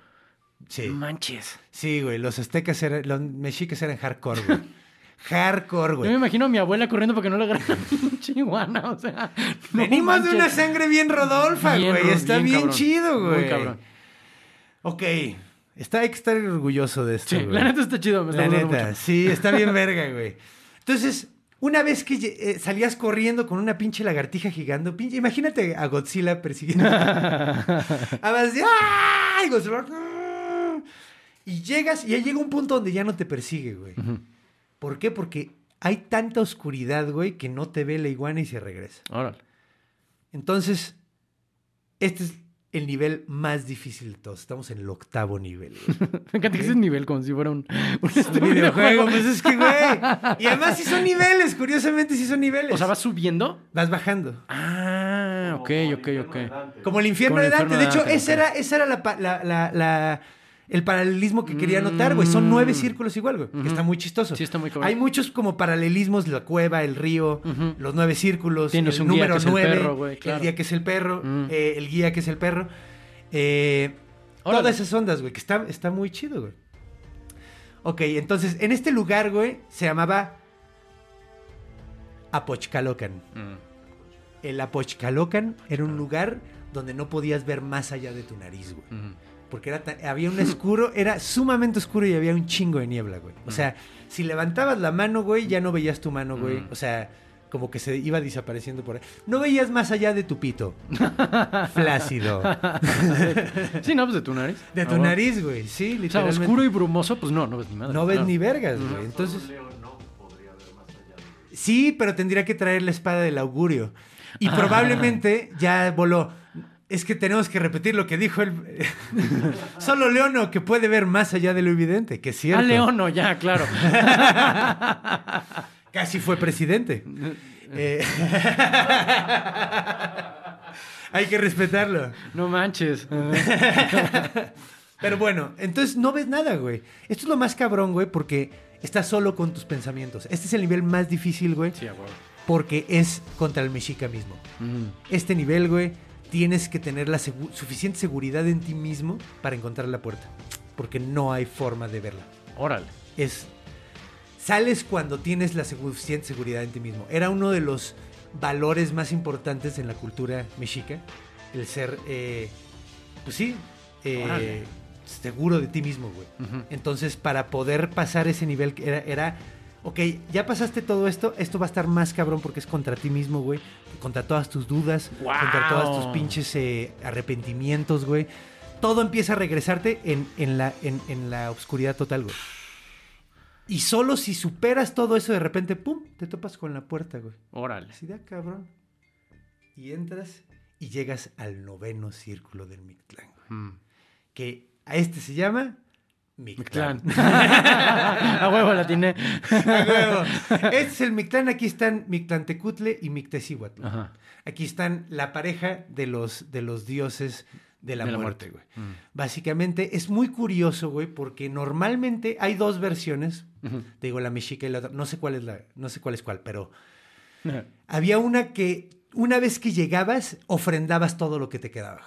Speaker 1: Sí.
Speaker 5: Manches.
Speaker 1: Sí, güey, los aztecas eran, los mexicas eran hardcore, güey. hardcore,
Speaker 5: Yo me
Speaker 1: güey.
Speaker 5: imagino a mi abuela corriendo porque no le agarra pinche iguana. O sea, no
Speaker 1: Venimos de
Speaker 5: manches.
Speaker 1: una sangre bien rodolfa,
Speaker 5: Bien
Speaker 1: güey. Está
Speaker 5: bien
Speaker 1: bien,
Speaker 5: cabrón.
Speaker 1: chido, güey.
Speaker 5: Muy cabrón.
Speaker 1: Ok. Está, hay que estar orgulloso de esto,
Speaker 5: Sí,
Speaker 1: güey.
Speaker 5: la neta está chido. Me está
Speaker 1: La neta,
Speaker 5: mucho.
Speaker 1: sí, está bien verga, güey. Entonces, Una vez que eh, salías corriendo con una pinche lagartija gigante, pinche, imagínate a Godzilla persiguiendo. De ¡ay! Godzilla, ¡ah! Y llegas y ya llega un punto donde ya no te persigue, güey. ¿Por qué? Porque hay tanta oscuridad, güey, que no te ve la iguana y se regresa.
Speaker 5: Órale.
Speaker 1: Entonces, este es el nivel más difícil de todos. Estamos en el octavo nivel. güey.
Speaker 5: Me encanta que ese nivel como si fuera un, un,
Speaker 1: Un videojuego, pues es que, güey. Y además sí son niveles, curiosamente sí son niveles.
Speaker 5: O sea, ¿vas subiendo?
Speaker 1: vas bajando.
Speaker 5: Ah, ok, ok,
Speaker 7: el
Speaker 5: ok.
Speaker 1: Como el infierno de Dante. De
Speaker 5: de
Speaker 1: hecho,
Speaker 5: ok.
Speaker 1: era, ese era la, pa- la- la- la- el paralelismo que quería notar, güey. Son nueve círculos igual, güey. Que está muy chistoso.
Speaker 5: Mm. Sí, está muy cabrón.
Speaker 1: Hay muchos como paralelismos, la cueva, el río, los nueve círculos,
Speaker 5: Tienes
Speaker 1: el
Speaker 5: un guía
Speaker 1: número
Speaker 5: que es el
Speaker 1: nueve,
Speaker 5: perro, güey, claro.
Speaker 1: el guía que es el perro,
Speaker 5: Mm.
Speaker 1: eh, el guía que es el perro. Eh,
Speaker 5: Órale.
Speaker 1: todas esas ondas, güey, que está, está muy chido, güey. Ok, entonces, en este lugar, güey, se llamaba Apochcalocan.
Speaker 5: Mm.
Speaker 1: El Apochcalocan era un lugar donde no podías ver más allá de tu nariz, güey. Porque era tan- había un oscuro, era sumamente oscuro y había un chingo de niebla, güey. O sea, si levantabas la mano, güey, ya no veías tu mano, güey.
Speaker 5: Mm.
Speaker 1: O sea, como que se iba desapareciendo por ahí. No veías más allá de tu pito. Flácido.
Speaker 5: Sí, no, pues de tu nariz.
Speaker 1: De
Speaker 5: Ah,
Speaker 1: tu nariz, güey. Sí,
Speaker 5: O sea,
Speaker 1: literalmente.
Speaker 5: oscuro y brumoso, pues no, no ves ni madre.
Speaker 1: No ves
Speaker 5: claro.
Speaker 1: ni vergas, güey. Entonces,
Speaker 7: Un león no podría ver más allá de
Speaker 1: sí, pero tendría que traer la espada del augurio. Y
Speaker 5: Ah.
Speaker 1: probablemente ya voló. Es que tenemos que repetir lo que dijo el... Solo Leono que puede ver más allá de lo evidente, que es cierto.
Speaker 5: Ah, León, no, ya, claro.
Speaker 1: Casi fue presidente. Eh, Hay que respetarlo.
Speaker 5: No manches.
Speaker 1: Pero bueno, entonces no ves nada, güey. Esto es lo más cabrón, güey, porque estás solo con tus pensamientos. Este es el nivel más difícil, güey,
Speaker 5: Sí, huevo.
Speaker 1: porque es contra el mexica mismo.
Speaker 5: Mm.
Speaker 1: Este nivel, güey, tienes que tener la segu- suficiente seguridad en ti mismo para encontrar la puerta. Porque no hay forma de verla.
Speaker 5: Órale.
Speaker 1: es sales cuando tienes la suficiente seguridad en ti mismo. Era uno de los valores más importantes en la cultura mexica, el ser, eh, pues sí, eh, seguro de ti mismo, güey. Entonces, para poder pasar ese nivel, era, era, ok, ya pasaste todo esto, esto va a estar más cabrón porque es contra ti mismo, güey, contra todas tus dudas, contra todos tus pinches eh, arrepentimientos, güey. Todo empieza a regresarte en, en la, en, en la oscuridad total, güey. Y solo si superas todo eso, de repente, ¡pum!, te topas con la puerta, güey.
Speaker 5: Órale.
Speaker 1: Así de ah, cabrón. Y entras y llegas al noveno círculo del Mictlán, güey.
Speaker 5: Mm.
Speaker 1: Que a este se llama Mictlán.
Speaker 5: A huevo la tiene.
Speaker 1: A huevo. Este es el Mictlán. Aquí están Mictlantecutle y Mictecíhuatl.
Speaker 5: Ajá.
Speaker 1: Aquí están la pareja de los, de los dioses de la,
Speaker 5: De la
Speaker 1: muerte, güey.
Speaker 5: Mm.
Speaker 1: Básicamente es muy curioso, güey, porque normalmente hay dos versiones. Te digo, la mexica y la otra. No sé cuál es la, no sé cuál es cuál, pero había una que una vez que llegabas, ofrendabas todo lo que te quedaba.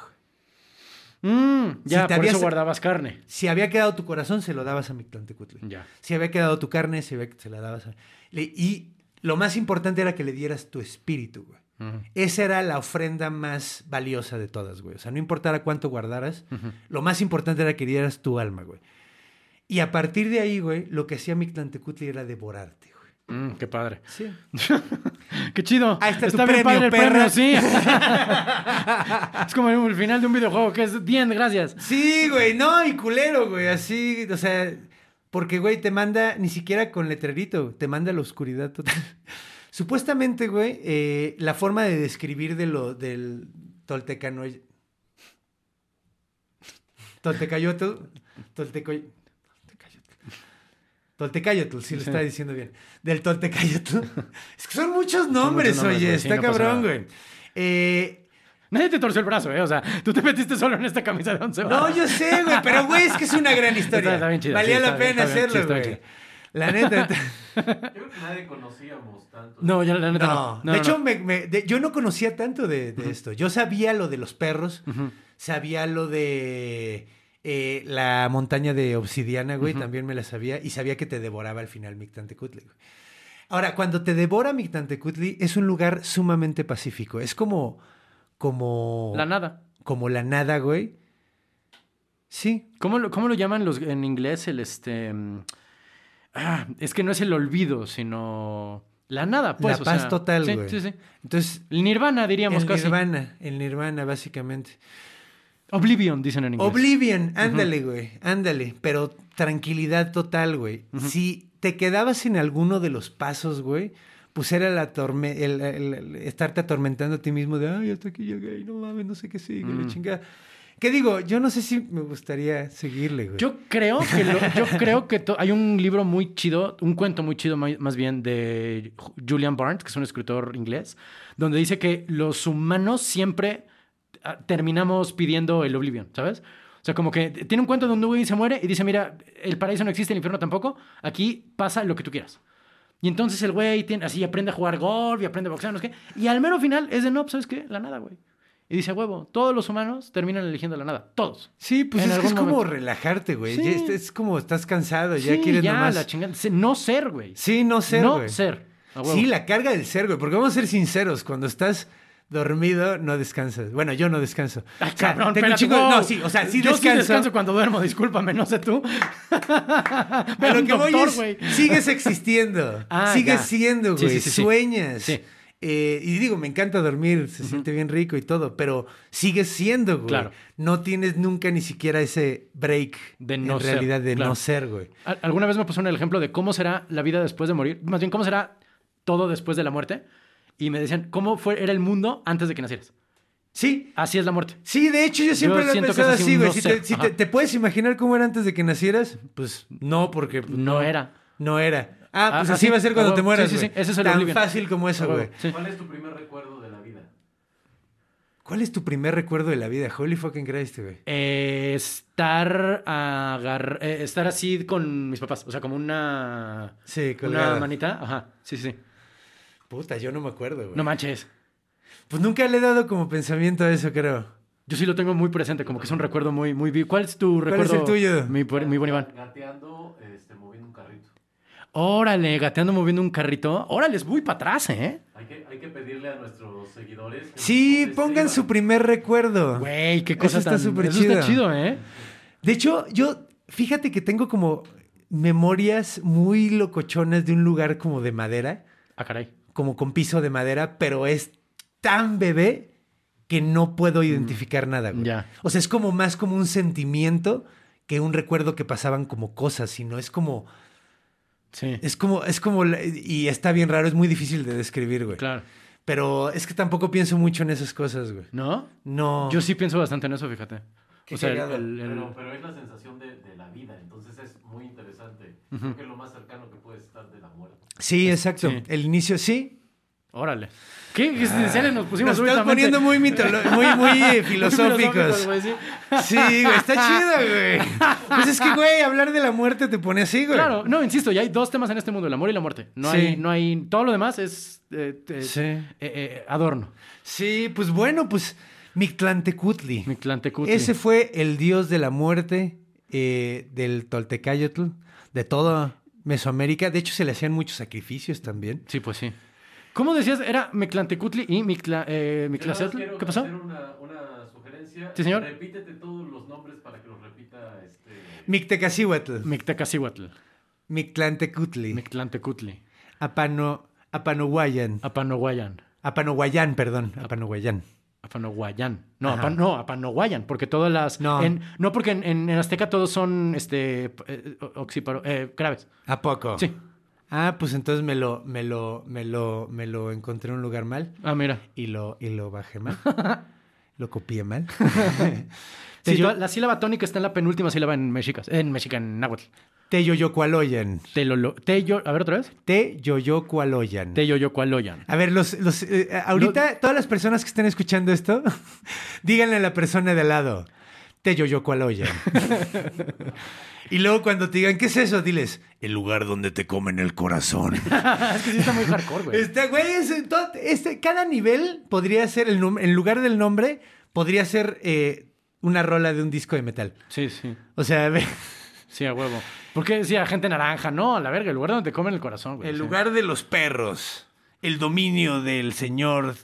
Speaker 5: Mm, ya,
Speaker 1: Si te
Speaker 5: por
Speaker 1: habías-
Speaker 5: eso guardabas carne.
Speaker 1: Si había quedado tu corazón, se lo dabas a Mictlantecutli.
Speaker 5: Ya.
Speaker 1: Si había quedado tu carne, se, se la dabas a... Y lo más importante era que le dieras tu espíritu, güey. Esa era la ofrenda más valiosa de todas, güey. O sea, no importara cuánto guardaras, lo más importante era que dieras tu alma, güey. Y a partir de ahí, güey, lo que hacía Mictlantecutli era devorarte, güey.
Speaker 5: Mm, qué padre.
Speaker 1: Sí.
Speaker 5: Qué chido.
Speaker 1: Ahí está tu
Speaker 5: bien
Speaker 1: premio,
Speaker 5: padre el premio, sí. es como el final de un videojuego que es bien, gracias.
Speaker 1: Sí, güey, no, y culero, güey, así, o sea, porque, güey, te manda, ni siquiera con letrerito, te manda a la oscuridad total. Supuestamente, güey, eh, la forma de describir de lo, del toltecano... Toltecayotl, toltecoy... Toltecayotl, sí lo estaba diciendo bien. Del Toltecayotl. Es que son muchos nombres,
Speaker 5: nombres,
Speaker 1: oye, está
Speaker 5: no
Speaker 1: cabrón, güey. Eh,
Speaker 5: Nadie te torció el brazo, ¿eh? O sea, tú te metiste solo en esta camisa de once
Speaker 1: No, yo sé, güey, pero güey, es que es una gran historia.
Speaker 5: Está- está bien chido,
Speaker 1: Valía
Speaker 5: sí,
Speaker 1: la
Speaker 5: está
Speaker 1: pena
Speaker 5: está bien,
Speaker 1: hacerlo,
Speaker 5: está
Speaker 1: güey. La neta.
Speaker 7: Yo creo que nadie conocíamos tanto.
Speaker 5: No, ya la neta no.
Speaker 1: No,
Speaker 5: No,
Speaker 1: de
Speaker 5: no,
Speaker 1: hecho,
Speaker 5: no.
Speaker 1: me- me- de- yo no conocía tanto de, de esto. Yo sabía lo de los perros, sabía lo de eh, la montaña de obsidiana, güey, también me la sabía, y sabía que te devoraba al final Mictantecutli. güey. Ahora, cuando te devora Mictantecutli, es un lugar sumamente pacífico. Es como. como.
Speaker 5: La nada.
Speaker 1: como la nada, güey. Sí,
Speaker 5: ¿Cómo lo, cómo lo llaman los, en inglés el este... mm, Ah, es que no es el olvido, sino La nada, pues.
Speaker 1: la
Speaker 5: o
Speaker 1: paz
Speaker 5: sea,
Speaker 1: total,
Speaker 5: sí,
Speaker 1: güey.
Speaker 5: Sí, sí.
Speaker 1: Entonces,
Speaker 5: El nirvana, diríamos
Speaker 1: el
Speaker 5: casi.
Speaker 1: nirvana, el nirvana, básicamente.
Speaker 5: Oblivion, dicen en inglés.
Speaker 1: Oblivion, ándale, güey, ándale, pero tranquilidad total, güey. Si te quedabas en alguno de los pasos, güey, pues era la torme el, el- el estarte atormentando a ti mismo de, ay, hasta aquí llegué no mames, no sé qué sigue, la
Speaker 5: Mm.
Speaker 1: chingada. ¿Qué digo? Yo no sé si me gustaría seguirle, güey.
Speaker 5: Yo creo que, lo- yo creo que hay un libro muy chido, un cuento muy chido más bien de Julian Barnes, que es un escritor inglés, donde dice que los humanos siempre terminamos pidiendo el oblivion, ¿sabes? O sea, como que tiene un cuento donde un güey se muere y dice, mira, el paraíso no existe, el infierno tampoco, aquí pasa lo que tú quieras. Y entonces el güey tiene, así aprende a jugar golf y aprende a boxear, no sé qué. Y al mero final es de, no, pues, ¿sabes qué? La nada, güey. Y dice, huevo, todos los humanos terminan eligiendo la nada. Todos.
Speaker 1: Sí, pues
Speaker 5: En
Speaker 1: es, que es
Speaker 5: algún
Speaker 1: como relajarte, güey.
Speaker 5: Sí.
Speaker 1: Es, es como estás cansado, ya
Speaker 5: Sí,
Speaker 1: quieres
Speaker 5: ya,
Speaker 1: nomás...
Speaker 5: la chingada. No ser, güey.
Speaker 1: Sí, no ser,
Speaker 5: no
Speaker 1: güey.
Speaker 5: ser.
Speaker 1: Sí, la carga del ser, güey. Porque vamos a ser sinceros, cuando estás dormido, no descansas. Bueno, yo no descanso.
Speaker 5: Ay,
Speaker 1: O sea,
Speaker 5: cabrón,
Speaker 1: tengo
Speaker 5: espérate, wow.
Speaker 1: No, sí, o sea, sí
Speaker 5: Yo
Speaker 1: descanso.
Speaker 5: sí descanso cuando duermo, discúlpame, no sé tú.
Speaker 1: Lo
Speaker 5: un
Speaker 1: que voy es, sigues existiendo.
Speaker 5: Ah,
Speaker 1: sigues
Speaker 5: ya.
Speaker 1: siendo, güey.
Speaker 5: sí, sí, sí.
Speaker 1: Sueñas. Eh, y digo, me encanta dormir, se siente bien rico y todo, pero sigues siendo, güey.
Speaker 5: Claro.
Speaker 1: No tienes nunca ni siquiera ese break
Speaker 5: De no
Speaker 1: en
Speaker 5: ser,
Speaker 1: realidad de
Speaker 5: claro.
Speaker 1: no ser, güey.
Speaker 5: Al- Alguna vez me pusieron el ejemplo de cómo será la vida después de morir. Más bien, cómo será todo después de la muerte. Y me decían, ¿cómo fue, era el mundo antes de que nacieras?
Speaker 1: Sí,
Speaker 5: Así es la muerte.
Speaker 1: Sí, de hecho yo siempre
Speaker 5: Yo
Speaker 1: lo he pensado
Speaker 5: así
Speaker 1: güey.
Speaker 5: no
Speaker 1: Si, te, si te- te puedes imaginar cómo era antes de que nacieras, pues no, porque pues,
Speaker 5: No era.
Speaker 1: no era. Ah, pues
Speaker 5: Ah,
Speaker 1: así
Speaker 5: así,
Speaker 1: va a ser cuando
Speaker 5: a
Speaker 1: te mueras,
Speaker 5: Sí, sí, sí, ese es el
Speaker 1: Tan
Speaker 5: Oblivion.
Speaker 1: fácil como eso, güey.
Speaker 5: Sí.
Speaker 7: ¿Cuál es tu primer recuerdo de la vida?
Speaker 1: ¿Cuál es tu primer recuerdo de la vida? Holy fucking Christ, güey.
Speaker 5: Eh, estar, agar- eh, estar así con mis papás. O sea, como una...
Speaker 1: Sí,
Speaker 5: Una
Speaker 1: colgada.
Speaker 5: manita. Ajá. Sí, sí, sí.
Speaker 1: Puta, yo no me acuerdo, güey.
Speaker 5: No manches.
Speaker 1: Pues nunca le he dado como pensamiento a eso, creo.
Speaker 5: Yo sí lo tengo muy presente, como que es un recuerdo muy, muy vivo. ¿Cuál es tu
Speaker 1: ¿Cuál es
Speaker 5: recuerdo?
Speaker 1: el tuyo?
Speaker 5: Mi, mi buen Iván.
Speaker 7: Gateando, este, moviendo un carrito.
Speaker 5: Órale, gateando moviendo un carrito. Órale, es muy para atrás, ¿eh?
Speaker 7: Hay que, hay que pedirle a nuestros seguidores. que
Speaker 1: Sí,
Speaker 7: nos
Speaker 1: pongan su primer recuerdo.
Speaker 5: Güey, qué cosa
Speaker 1: Eso está
Speaker 5: tan...
Speaker 1: súper
Speaker 5: Eso está
Speaker 1: chido.
Speaker 5: chido, ¿eh?
Speaker 1: De hecho, yo, fíjate que tengo como memorias muy locochonas de un lugar como de madera,
Speaker 5: Ah, caray.
Speaker 1: Como con piso de madera, pero es tan bebé que no puedo identificar nada, güey.
Speaker 5: Mm, ya.
Speaker 1: O sea, es como más como un sentimiento que un recuerdo que pasaban como cosas, sino es como,
Speaker 5: Sí,
Speaker 1: es como, es como, y está bien raro, es muy difícil de describir, güey.
Speaker 5: claro.
Speaker 1: Pero es que tampoco pienso mucho en esas cosas, güey.
Speaker 5: ¿No?
Speaker 1: No.
Speaker 5: Yo sí pienso bastante en eso, fíjate.
Speaker 1: Qué
Speaker 5: o sea, el-
Speaker 1: cagado.
Speaker 5: el- el-
Speaker 7: Pero, pero es la sensación de, de la vida, entonces es muy interesante. Creo que es lo más cercano que puede estar de la muerte.
Speaker 1: Sí, exacto.
Speaker 5: sí.
Speaker 1: El inicio sí,
Speaker 5: Órale. ¿Qué existenciales nos pusimos
Speaker 1: Nos estamos
Speaker 5: súbitamente?
Speaker 1: poniendo muy, mitolo- muy, muy eh,
Speaker 5: Muy
Speaker 1: filosóficos.
Speaker 5: sí.
Speaker 1: Sí, güey, está chido, güey. Pues es que, güey, hablar de la muerte te pone así, güey.
Speaker 5: Claro, no, insisto, ya hay dos temas en este mundo, el amor y la muerte. No
Speaker 1: Sí.
Speaker 5: hay, no hay, todo lo demás es eh, eh,
Speaker 1: Sí.
Speaker 5: eh, eh, adorno.
Speaker 1: Sí, pues bueno, pues Mictlantecutli.
Speaker 5: Mictlantecutli.
Speaker 1: Ese fue el dios de la muerte eh, del Toltecayotl, de toda Mesoamérica. De hecho, se le hacían muchos sacrificios también.
Speaker 5: Sí, pues sí. ¿Cómo decías? Era Mictlantecutli y Mictla, eh, ¿Qué pasó?
Speaker 7: hacer una, una sugerencia.
Speaker 5: Sí, señor.
Speaker 7: Repítete todos los nombres para que los repita este...
Speaker 1: Mictecacihuatl,
Speaker 5: Mictecacihuatl.
Speaker 1: Mictlantecutli,
Speaker 5: Mictlantecutli.
Speaker 1: Apano, Apanohuayan,
Speaker 5: Apanohuayan.
Speaker 1: Apanohuayan, perdón, Apanohuayan.
Speaker 5: Apanohuayan. No,
Speaker 1: Ajá.
Speaker 5: No, Apanohuayan, porque todas las...
Speaker 1: No.
Speaker 5: en- no porque en, en- en Azteca todos son este, eh, oxíparo, eh, graves.
Speaker 1: ¿A poco?
Speaker 5: Sí.
Speaker 1: Ah, pues entonces me lo, me lo, me lo, me lo encontré en un lugar mal
Speaker 5: Ah, mira.
Speaker 1: y lo, y lo bajé mal. lo copié mal.
Speaker 5: Sí,
Speaker 1: Te yo-
Speaker 5: la sílaba tónica está en la penúltima sílaba en mexicas, en mexica, en náhuatl.
Speaker 1: Teyoyocualoyan.
Speaker 5: Telolo, teyo, a ver otra vez.
Speaker 1: Teyoyocualoyan.
Speaker 5: Teyoyocualoyan.
Speaker 1: A ver, los, los, eh, ahorita todas las personas que estén escuchando esto, díganle a la persona de al lado, Teyoyocualoyan. y luego cuando te digan, ¿qué es eso? Diles, el lugar donde te comen el corazón.
Speaker 5: es que sí está muy hardcore, güey.
Speaker 1: Este, güey, es- todo- este, cada nivel podría ser, el en lugar del nombre, podría ser eh, una rola de un disco de metal.
Speaker 5: Sí, sí.
Speaker 1: O sea, ve,
Speaker 5: Sí, a huevo. ¿Por qué decía gente naranja? No, a la verga, el lugar donde te comen el corazón, güey.
Speaker 1: el lugar de los perros, el dominio del señor...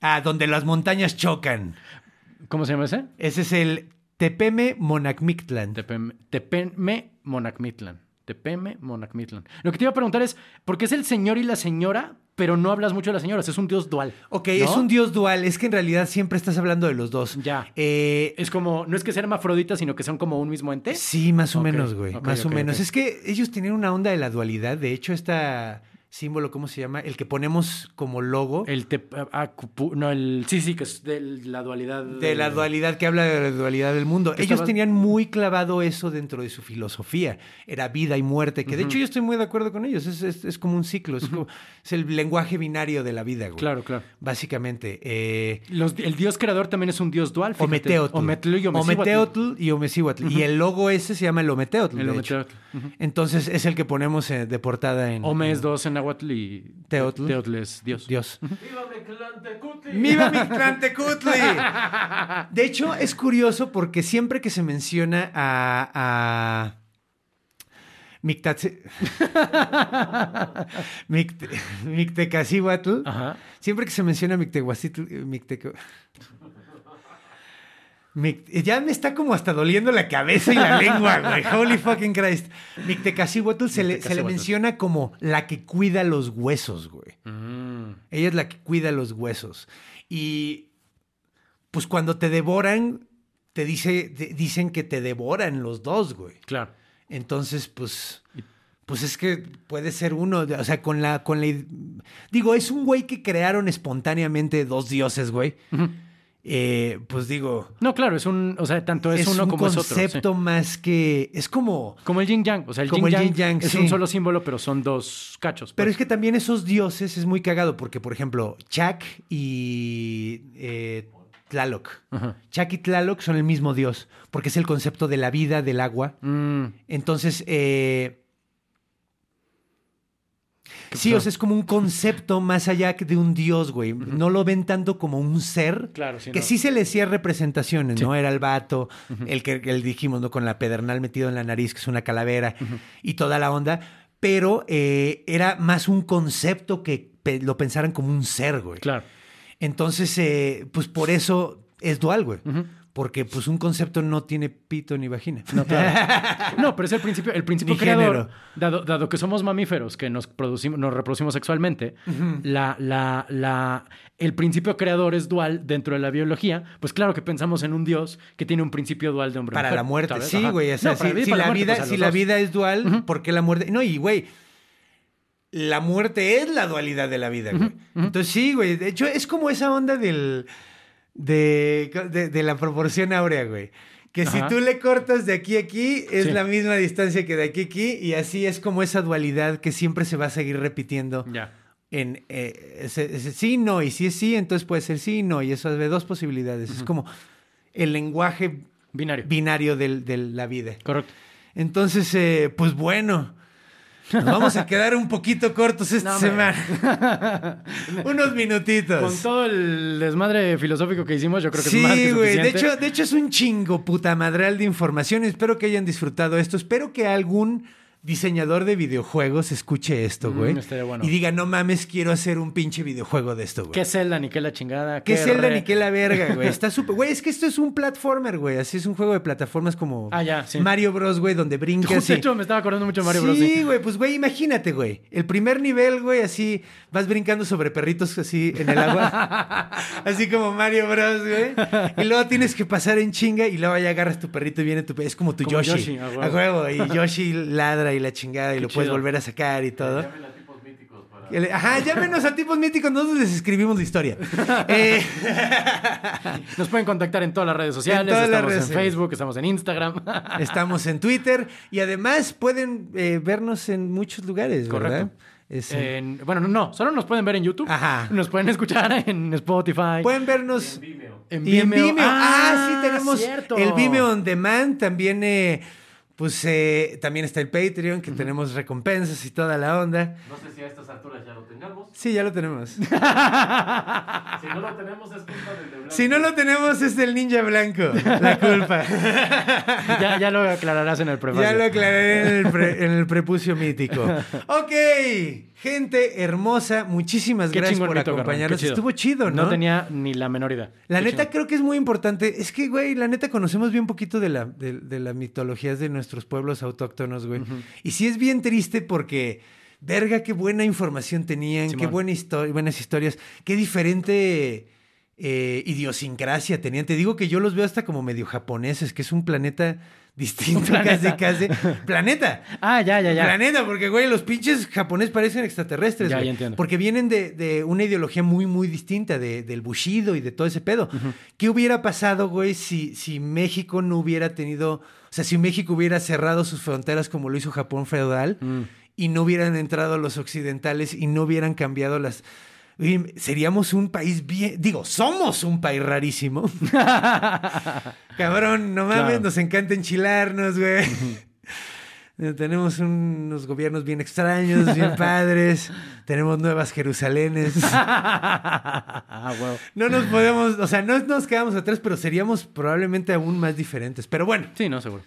Speaker 1: Ah, donde las montañas chocan.
Speaker 5: ¿Cómo se llama ese?
Speaker 1: Ese es el Tepeme Monacmictlan.
Speaker 5: Tepem- Tepeme Monacmitlan. Tepeme, Monacmitlan. Lo que te iba a preguntar es, ¿por qué es el señor y la señora, pero no hablas mucho de las señoras? Es un dios dual.
Speaker 1: Ok,
Speaker 5: ¿no?
Speaker 1: es un dios dual. Es que en realidad siempre estás hablando de los dos.
Speaker 5: Ya.
Speaker 1: Eh,
Speaker 5: Es como, no es que sean hermafroditas, sino que son como un mismo ente.
Speaker 1: Sí, más o menos, güey. más o menos. Es que ellos tenían una onda de la dualidad. De hecho, este símbolo, ¿cómo se llama? El que ponemos como logo.
Speaker 5: El te, ah, cupu- no, el, sí, sí, que es de la dualidad.
Speaker 1: de la dualidad que habla de la dualidad del mundo. Ellos
Speaker 5: estaba-
Speaker 1: tenían muy clavado eso dentro de su filosofía. Era vida y muerte, que de hecho yo estoy muy de acuerdo con ellos. Es, es- es como un ciclo, es, como- es el lenguaje binario de la vida, güey.
Speaker 5: Claro, claro.
Speaker 1: Básicamente. Eh,
Speaker 5: Los- el dios creador también es un dios dual. fíjate.
Speaker 1: Ometeotl.
Speaker 5: Ometl y.
Speaker 1: Ometeotl y Omecihuatl. Y el logo ese se llama el Ometeotl.
Speaker 5: El
Speaker 1: de.
Speaker 5: Ometeotl.
Speaker 1: Entonces es el que ponemos eh, de portada en.
Speaker 5: Ome es dos en Nahuatl y
Speaker 1: Teotl.
Speaker 5: Teotl es dios.
Speaker 1: Dios.
Speaker 7: ¡Viva Meclantecutli!
Speaker 1: ¡Viva Mictlantecutli! De hecho, es curioso porque siempre que se menciona a. a Micte- Mictecacihuatl,
Speaker 5: Ajá.
Speaker 1: siempre que se menciona Mictehuacitl, Micteco- Ya me está como hasta doliendo la cabeza y la lengua, güey. Holy fucking Christ. Mictecacihuatl se le, se le menciona como la que cuida los huesos, güey.
Speaker 5: Mm.
Speaker 1: Ella es la que cuida los huesos. Y pues cuando te devoran, te dice, te- dicen que te devoran los dos, güey.
Speaker 5: Claro.
Speaker 1: Entonces, pues, pues es que puede ser uno, o sea, con la, con la, digo, es un güey que crearon espontáneamente dos dioses, güey. Eh, pues digo,
Speaker 5: No, claro, es un, o sea, tanto es,
Speaker 1: es,
Speaker 5: uno
Speaker 1: un
Speaker 5: como es otro. sí.
Speaker 1: concepto más que, es como,
Speaker 5: Como el yin yang, o sea, el yin
Speaker 1: el
Speaker 5: yang,
Speaker 1: yin yang,
Speaker 5: es
Speaker 1: sí.
Speaker 5: un solo símbolo, pero son dos cachos.
Speaker 1: Pero
Speaker 5: pues.
Speaker 1: es que también esos dioses es muy cagado porque, por ejemplo, Chak y eh, Tlaloc.
Speaker 5: Ajá.
Speaker 1: Chak y Tlaloc son el mismo dios porque es el concepto de la vida, del agua.
Speaker 5: Mm,
Speaker 1: Entonces, eh, sí, o sea, es como un concepto más allá que de un dios, güey. No lo ven tanto como un ser.
Speaker 5: Claro, sí,
Speaker 1: Que
Speaker 5: no.
Speaker 1: sí se le hacía representaciones,
Speaker 5: Sí.
Speaker 1: ¿no? Era el vato, el que el dijimos, ¿no? Con la pedernal metido en la nariz, que es una calavera, y toda la onda. Pero eh, era más un concepto que pe- lo pensaran como un ser, güey.
Speaker 5: claro.
Speaker 1: Entonces, eh, pues por eso es dual, güey. Porque pues un concepto no tiene pito ni vagina.
Speaker 5: No, claro. No, pero es el principio, el principio
Speaker 1: Ni
Speaker 5: creador.
Speaker 1: género.
Speaker 5: Dado, dado que somos mamíferos que nos producimos, nos reproducimos sexualmente, la, la, la, el principio creador es dual dentro de la biología. Pues claro que pensamos en un dios que tiene un principio dual de hombre.
Speaker 1: Para
Speaker 5: mujer,
Speaker 1: la muerte, sí, güey. O sea,
Speaker 5: No,
Speaker 1: si, la,
Speaker 5: muerte,
Speaker 1: vida,
Speaker 5: pues,
Speaker 1: si la vida es dual, ¿por qué la muerte? No, y güey, la muerte es la dualidad de la vida, güey. Entonces sí, güey. De hecho, es como esa onda del. De, de, de la proporción áurea, güey. Que si tú le cortas de aquí a aquí, es
Speaker 5: Sí.
Speaker 1: la misma distancia que de aquí a aquí, y así es como esa dualidad que siempre se va a seguir repitiendo
Speaker 5: Ya.
Speaker 1: en eh, ese, ese sí, no, y si es sí, entonces puede ser sí, no, y eso es de dos posibilidades. Es como el lenguaje
Speaker 5: Binario.
Speaker 1: binario del- de la vida.
Speaker 5: Correcto.
Speaker 1: Entonces, eh, pues bueno, nos vamos a quedar un poquito cortos esta
Speaker 5: No,
Speaker 1: semana. Unos minutitos.
Speaker 5: Con todo el desmadre filosófico que hicimos, yo creo que
Speaker 1: sí,
Speaker 5: es más que
Speaker 1: güey. De hecho, de hecho, es un chingo puta madral de información. Espero que hayan disfrutado esto. Espero que algún diseñador de videojuegos escuche esto,
Speaker 5: Mm,
Speaker 1: güey.
Speaker 5: bueno.
Speaker 1: Y diga, no mames, quiero hacer un pinche videojuego de esto, güey.
Speaker 5: ¿Qué Zelda ni qué la chingada?
Speaker 1: ¿Qué Zelda
Speaker 5: re-
Speaker 1: ni qué la verga, güey? Está súper. Güey, es que esto es un platformer, güey. Así es un juego de plataformas como
Speaker 5: Ah, ya, sí.
Speaker 1: Mario Bros, güey, donde brincas.
Speaker 5: De hecho, me estaba acordando mucho de Mario Bros.
Speaker 1: Sí, güey, pues güey, imagínate, güey. El primer nivel, güey, así vas brincando sobre perritos así en el agua. así como Mario Bros, güey. Y luego tienes que pasar en chinga y luego ya agarras tu perrito y viene tu Es como tu
Speaker 5: Como
Speaker 1: Yoshi.
Speaker 5: Yoshi, a huevo.
Speaker 1: a huevo. Y Yoshi ladra y la chingada y lo puedes volver a sacar y todo.
Speaker 7: Llamen a tipos míticos para...
Speaker 1: Ajá, llámenos a tipos míticos, nosotros les escribimos la historia. Eh,
Speaker 5: Nos pueden contactar en todas las redes sociales.
Speaker 1: todas las
Speaker 5: estamos
Speaker 1: redes
Speaker 5: en
Speaker 1: sociales.
Speaker 5: Facebook, estamos en Instagram.
Speaker 1: estamos en Twitter y además pueden eh, vernos en muchos lugares, ¿verdad?
Speaker 5: Correcto.
Speaker 1: Es en-
Speaker 5: En- bueno, no, no, solo nos pueden ver en YouTube.
Speaker 1: Ajá.
Speaker 5: Nos pueden escuchar en Spotify.
Speaker 1: Pueden vernos
Speaker 7: Vimeo.
Speaker 5: en
Speaker 1: y en
Speaker 5: Vimeo.
Speaker 1: Vimeo. Ah, sí,
Speaker 5: Ah,
Speaker 1: tenemos
Speaker 5: cierto.
Speaker 1: el Vimeo on Demand. También, eh, pues, eh, también está el Patreon, que tenemos recompensas y toda la onda.
Speaker 7: No sé si a estas alturas ya lo tengamos.
Speaker 1: Sí, ya lo tenemos.
Speaker 7: Si no lo tenemos es culpa del de blanco.
Speaker 1: si no lo tenemos, es del ninja blanco. La culpa.
Speaker 5: ya, ya lo aclararás en el prefacio.
Speaker 1: ya lo aclaré en el, pre- en el prepucio mítico. Ok, gente hermosa, muchísimas
Speaker 5: Qué
Speaker 1: gracias por
Speaker 5: mito,
Speaker 1: acompañarnos.
Speaker 5: chido.
Speaker 1: Estuvo chido, ¿no?
Speaker 5: No tenía ni la menor idea.
Speaker 1: La
Speaker 5: Qué
Speaker 1: neta
Speaker 5: chingón.
Speaker 1: creo que es muy importante. Es que, güey, la neta conocemos bien poquito de, la, de, de las mitologías de nuestros pueblos autóctonos, güey. Y sí es bien triste porque, verga, qué buena información tenían, qué buena buenas historias, qué diferente eh, idiosincrasia tenían. Te digo que yo los veo hasta como medio japoneses, que es un planeta distinto, casi, casi. Planeta.
Speaker 5: Ah, ya, ya, ya.
Speaker 1: Planeta, porque, güey, los pinches japoneses parecen extraterrestres,
Speaker 5: Ya,
Speaker 1: güey.
Speaker 5: ya entiendo.
Speaker 1: Porque vienen de, de una ideología muy, muy distinta de- del Bushido y de todo ese pedo. ¿Qué hubiera pasado, güey, si, si México no hubiera tenido... O sea, si México hubiera cerrado sus fronteras como lo hizo Japón feudal
Speaker 5: Mm.
Speaker 1: y no hubieran entrado los occidentales y no hubieran cambiado las... Oye, Seríamos un país bien... Digo, somos un país rarísimo. Cabrón, no mames,
Speaker 5: Claro.
Speaker 1: nos encanta enchilarnos, güey. Eh, Tenemos unos gobiernos bien extraños, bien padres. Tenemos nuevas Jerusalenes.
Speaker 5: Ah, wow.
Speaker 1: No nos podemos, o sea, no nos quedamos atrás, pero seríamos probablemente aún más diferentes. Pero bueno,
Speaker 5: Sí, no, seguro.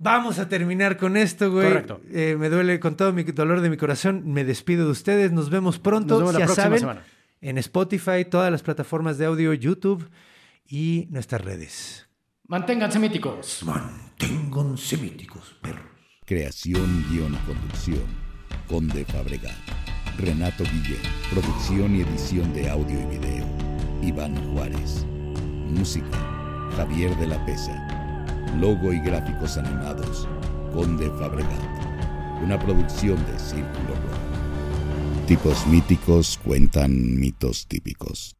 Speaker 1: Vamos a terminar con esto, güey.
Speaker 5: Correcto.
Speaker 1: Eh, me duele con todo mi dolor de mi corazón. Me despido de ustedes. Nos vemos pronto.
Speaker 5: Nos vemos la
Speaker 1: ya
Speaker 5: próxima
Speaker 1: saben,
Speaker 5: semana.
Speaker 1: en Spotify, todas las plataformas de audio, YouTube y nuestras redes.
Speaker 5: Manténganse míticos.
Speaker 1: Manténganse míticos, perros.
Speaker 4: Creación, guion y conducción. Conde Fabregat. Renato Guillén. Producción y edición de audio y video. Iván Juárez. Música. Javier de la Pesa. Logo y gráficos animados. Conde Fabregat. Una producción de Círculo Rojo. Tipos míticos cuentan mitos típicos.